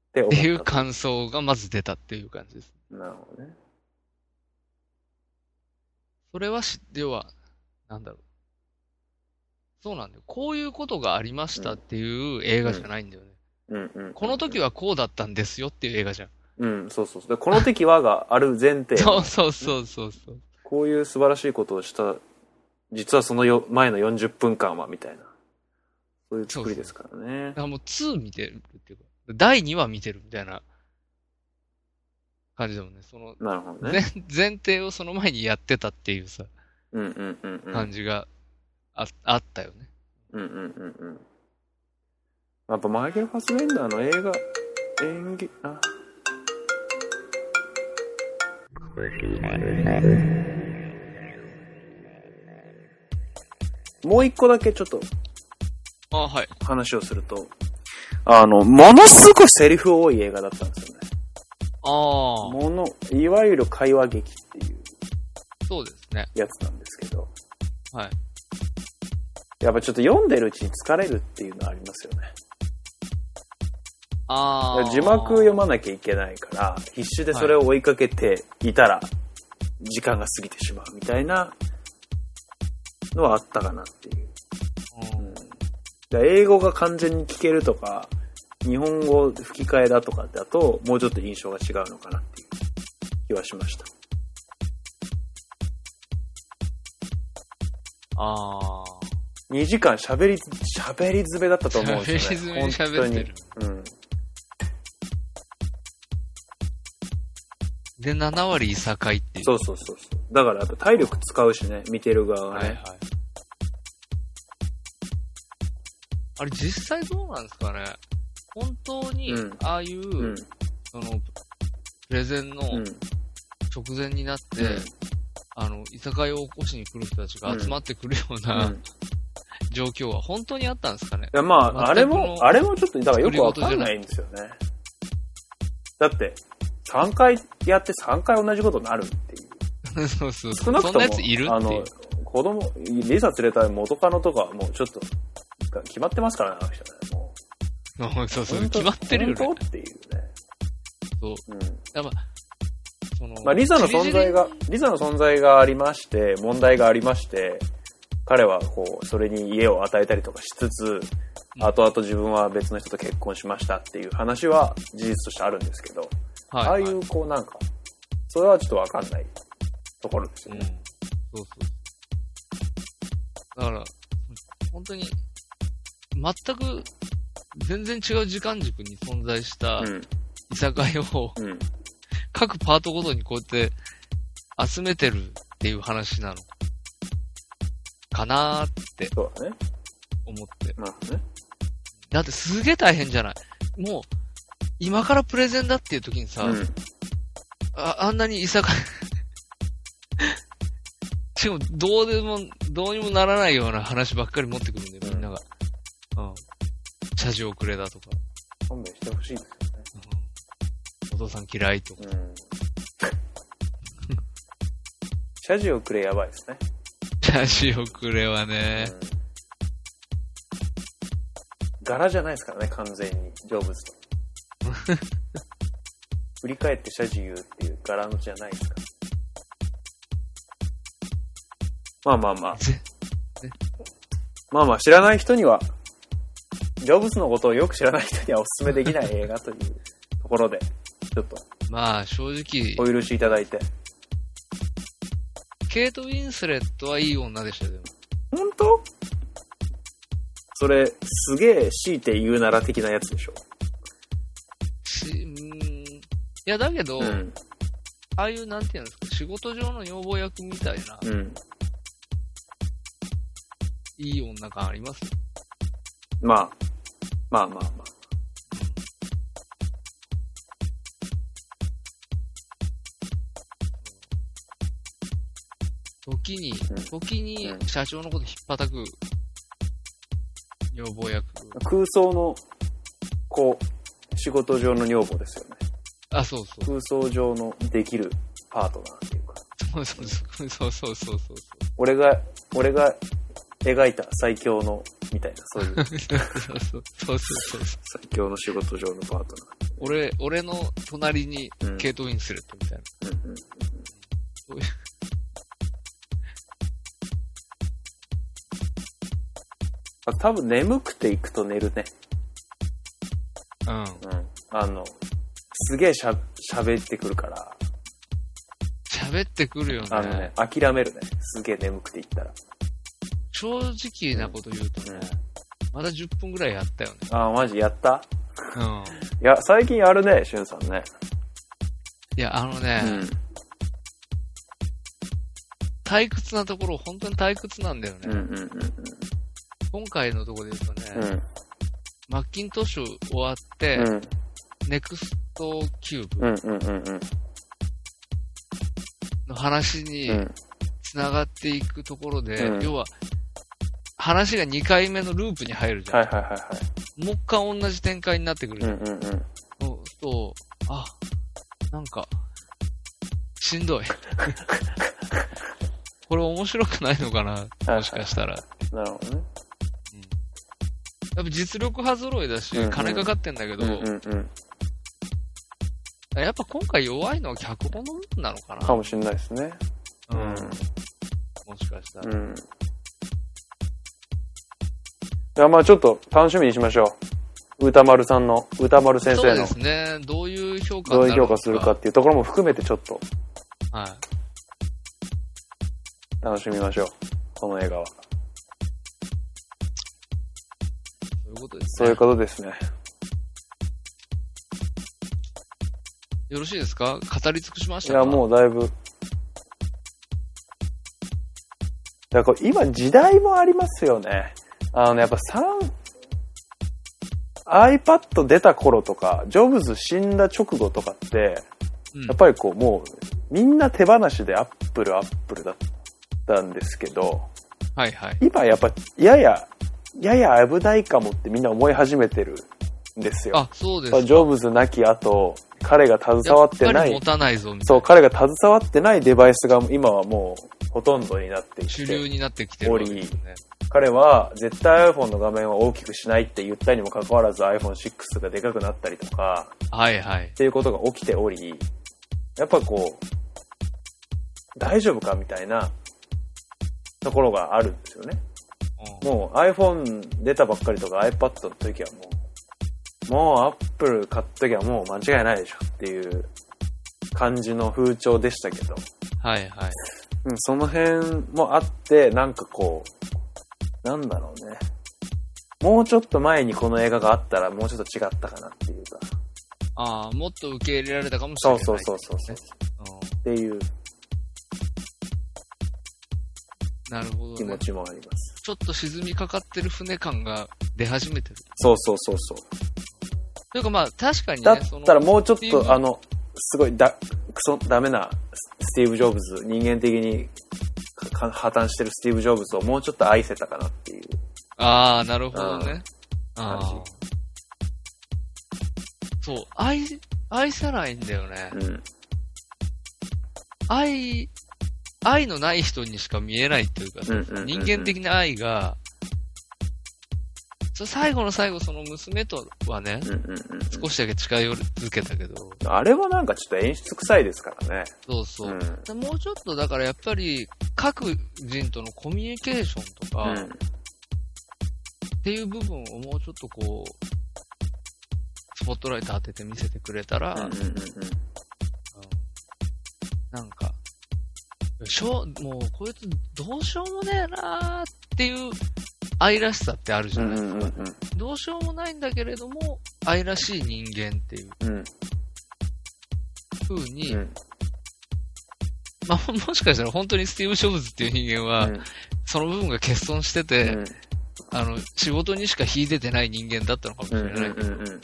って思ったっていう感想がまず出たっていう感じです。なるほどね。それはし、要は、なんだろう。そうなんだよ。こういうことがありましたっていう映画じゃないんだよね。うんうん。この時はこうだったんですよっていう映画じゃん。うん、そうそうそう。でこの時はがある前提。<laughs> そうそうそうそうそう。こういう素晴らしいことをした、実はそのよ前の40分間は、みたいな。そういう作りですからねだ。からもう2見てるっていうか、第2話見てるみたいな感じだもんね。その、なるほど前ね。前提をその前にやってたっていうさ、うんうんうんうん。感じがああったよね。うんうんうんうん。やっぱマイケル・ファスベンダーの映画、演技、あ、もう一個だけちょっとあはい。話をすると、あの、ものすごいセリフ多い映画だったんですよね。ああ、もの、いわゆる会話劇っていうそうですね。やつなんですけど、はい。やっぱちょっと読んでるうちに疲れるっていうのはありますよね。ああ。字幕読まなきゃいけないから、必死でそれを追いかけていたら、時間が過ぎてしまうみたいなのはあったかなっていう。英語が完全に聞けるとか、日本語吹き替えだとかだと、もうちょっと印象が違うのかなっていう気はしました。ああ。2時間喋り、喋り詰めだったと思うんですよね。喋り詰めに喋ってる本当に。うん。で、7割いさかいっていう。そうそうそうそう。だからやっぱ体力使うしね、見てる側がね。はいはい。あれ実際どうなんですかね？本当にうん、ああいう、うん。その、プレゼンのうん。直前になって、うんあの、居酒屋を起こしに来る人たちが集まってくるよううな、ん。状況は本当にあったんですかね？いや、まあ、あれも、あれもちょっと、だからよくわかんないんですよね。だって、3回やって3回同じことになるっていう。<laughs> そうそう少なくとも、そんなやついるあの子供、リサ連れた元カノとかはもうちょっと、決まってますからね、あの人ね。もう。<laughs> そうそう、決まってるよねっていうね。そう。うん。やっぱ、その、まあ、リサの存在が、リサの存在がありまして、問題がありまして、彼はこう、それに家を与えたりとかしつつ、うん後々自分は別の人と結婚しましたっていう話は事実としてあるんですけど、はい、ああいうこうなんか、それはちょっとわかんないところですうん。よね。そうそう。だから、本当に、全く、全然違う時間軸に存在したうん。居酒屋を、うん。各パートごとにこうやって集めてるっていう話なのかなーって。思って。だってすげえ大変じゃないもう、今からプレゼンだっていう時にさ、うん。ああんなに居酒屋 <laughs> しかも、どうでも、どうにもならないような話ばっかり持ってくるんだよ、みんなが。うん。謝辞遅れだとか、勘弁してほしいですよね。うん、お父さん嫌いとか。うん。謝辞をくれやばいですね。謝辞遅れはね、うん柄じゃないですからね、完全に。成仏と。<laughs> 振り返って謝辞言うっていう柄のじゃないですから。まあまあまあ。ぜまあまあ知らない人には、ジョブズのことをよく知らない人にはお勧めできない映画というところで、ちょっとまあ、正直、お許しいただいて。ケイト・ウィンスレットはいい女でしたよ、でも。本当？それ、すげえ強いて言うなら的なやつでしょ。し、うーん。いや、だけど、うん。ああいう、なんていうんですか、仕事上の女房役みたいな、うん。いい女感あります？よ。まあ、まあまあまあ。時にうん、時にうん社長のこと引っ叩く、女房役。空想の、こう、仕事上の女房ですよね。あ、そうそう。空想上のできるパートナーっていうか。そうそうそう。そうそうそうそう。俺が、俺が描いた最強の、みたいな、そういう <laughs> そうそうそうそう。最強の仕事上のパート俺、俺の隣にナー。うんケイト・ウィンスレットみたいな。うんうんそういうあ多分眠くて行くと寝るね。うん。うん。あの、すげえしゃ、喋ってくるから、喋ってくるよあのねね。、諦めるね。すげえ眠くて行ったら。正直なこと言うとね、まだ10分ぐらいやったよね。あ、マジやった？うん。いや、最近やるね、しゅんさんね。いや、あのね、うん。退屈なところ、本当に退屈なんだよね。うんうんうん今回のところで言うとね、うん。うん。マッキントッシュ終わって、うん。ネクストキューうんブうんうんうん。の話にうん。繋がっていくところで、うん要は、話が2回目のループに入るじゃん。はいはいはいはい。もう一回同じ展開になってくるじゃん。うんうんうん。そうと、あ、なんか、しんどい。<laughs> これ面白くないのかな？もしかしたら。なるほどね。やっぱ実力派揃いだしうんうん、金かかってんだけど、うんうんうん。やっぱ今回弱いのは脚本の部分なのかな？かもしんないですね。うん。うんもしかしたら。うん。いや、まあちょっと楽しみにしましょう。歌丸さんの、歌丸先そうで生のすね。どういう評価どういう評価するかっていうところも含めてちょっとはい。楽しみましょう。この映画は。そういうことですね。そういうことですね。よろしいですか？語り尽くしましいや、たかもうだいぶ。だから今時代もありますよね。あのね、やっぱ3、iPad 出た頃とか、ジョブズ死んだ直後とかって、うんやっぱりこうもう、みんな手放しでアップルアップルだったんですけど、はいはい。今やっぱやや、やや危ないかもってみんな思い始めてるんですよ。あ、そうですか。ジョブズなき後、彼が携わってない持、たないぞ、みたそ、いう彼が携わってないデバイスが今はもうほとんどになっていな。主流て、になってきてるわけですね。彼は絶対 iPhone の画面を大きくしないって言ったにもかかわらず iPhone6 がでかくなったりとか、はいはいっ。ていうことが起きており、やっぱこう、大丈夫かみたいなところがあるんですよね。うんもう iPhone 出たばっかりとか iPad の時はもう、もう Apple 買った時はもう間違いないでしょっていう感じの風潮でしたけど、はいはい。うん、その辺もあって、なんかこう、なんだろうね。もうちょっと前にこの映画があったらもうちょっと違ったかなっていうか。ああ、もっと受け入れられたかもしれない。そうそうそうそうそう。っていううんなるほどね。気持ちもあります。ちょっと沈みかかってる船感が出始めてる。そうそうそうそう。というかまあ確かにね、だったらもうちょっと、あの、すごいだ、クソダメなススティーブ・ジョブズ、人間的にか破綻してるスティーブ・ジョブズをもうちょっと愛せたかなっていう。ああ、なるほどね。あ。そう、愛、愛さないんだよね。うん。愛、愛のない人にしか見えないっていうかさ、うんうんうんうん人間的な愛が、そう最後の最後、その娘とはね、うんうんうんうん。少しだけ近寄り続けたけど、あれはなんかちょっと演出臭いですからね。そうそう。うんでもうちょっとだからやっぱり各人とのコミュニケーションとか、うん。っていう部分をもうちょっとこう、スポットライト当てて見せてくれたら、うんうんうんうん。なんか、しょう、もうこいつどうしようもねえなーっていう愛らしさってあるじうんゃないですか。うんうんどうしようもないんだけれども、愛らしい人間っていう。うん。風に、うん。まあ、もしかしたら本当にスティーブ・ジョブズっていう人間は、うん。その部分が欠損してて、うん。あの、仕事にしか秀でてない人間だったのかもしうんうんれないけど、うんうん。うん。うん。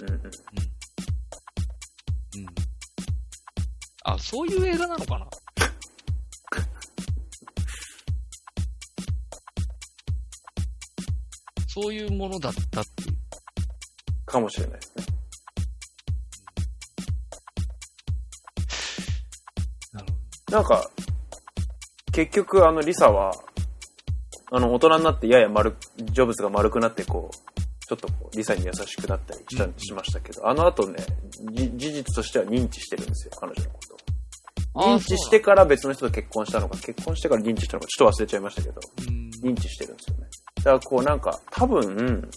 あ、そういう映画なのかな？そういうものだったっていう。かもしれないですね。なんか、結局あのリサは、あの大人になってやや丸、ジョブズが丸くなってこう、ちょっとこうリサに優しくなったりした、うんしましたけど、あの後ね、じ事実としては認知してるんですよ、彼女のこと認知してから別の人と結婚したのか、結婚してから認知したのか、ちょっと忘れちゃいましたけど、うん認知してるんですよね。だからこうなんか、多分、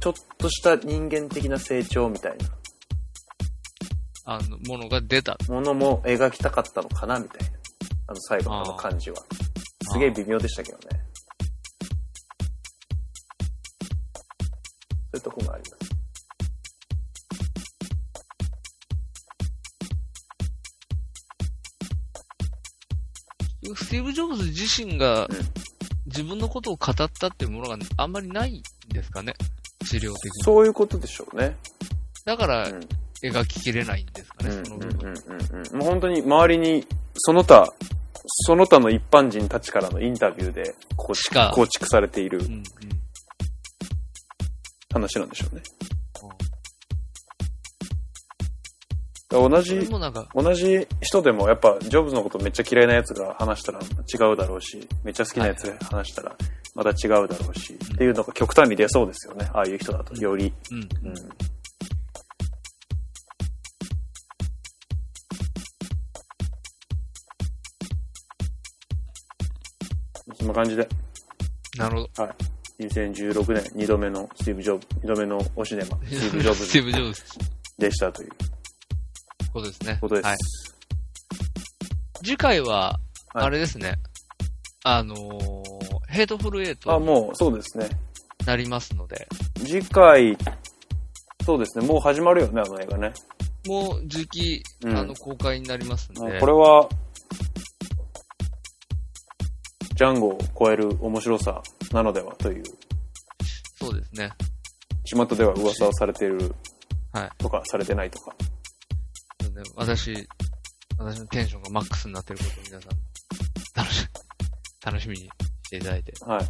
ちょっとした人間的な成長みたいなあの、ものが出た。ものも描きたかったのかなみたいな。あの最後のあの感じは。すげえ微妙でしたけどね。そういうとこがあります。スティーブ・ジョブズ自身がうん自分のことを語ったっていうものがあんまりないんですかね資料的に。そういうことでしょうね。だからうん描ききれないんですかね、うんその部分。うんうんうんもう本当に周りに、その他、その他の一般人たちからのインタビューで構しか構築されているうんうん話なんでしょうね。だから同じ、同じ人でもやっぱジョブズのことめっちゃ嫌いなやつが話したら違うだろうし、めっちゃ好きなやつが話したらまた違うだろうし、っていうのが極端に出そうですよね。ああいう人だとより。うん。うん。そんな感じで、なるほど。はい。2016年2度目のスティーブ・ジョブ、2度目のオシネマ、スティーブ・ジョブスティーズブ・ジョブズ。でしたということですね。ことです。はい。次回は、はいあれですね。あのー、ヘイトフルエイあ、トにもうそうですね。なりますので、次回、そうですね、もう始まるよね、あの映画ね。もう時期、うんあの、公開になりますので、これは、ジャンゴを超える面白さなのではという、そうですね。巷では噂をされているはい。とか、されてないとか。そうね私、私のテンションがマックスになってることを皆さん、楽し、楽しみにしていただいて。はい。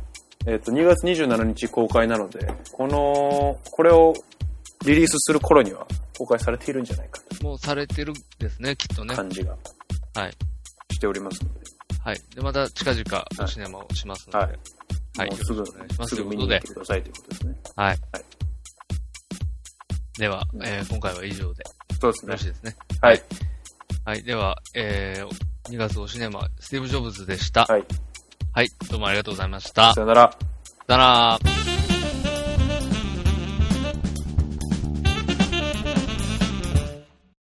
えっ、と、2月27日公開なので、この、これをリリースする頃には公開されているんじゃないかもうされてるですね、きっとね。感じがはい。しておりますので、はい。で、また近々おシネマをしますので、ははいい。もうすぐお願いしますすぐ見に行ってくださいということですね。はい。はいでは、えー今回は以上でそうですよろしいですね。はい。はい。では、えー、2月おシネマ、スティーブ・ジョブズでした。はい。はい。どうもありがとうございました。さよなら。さよなら。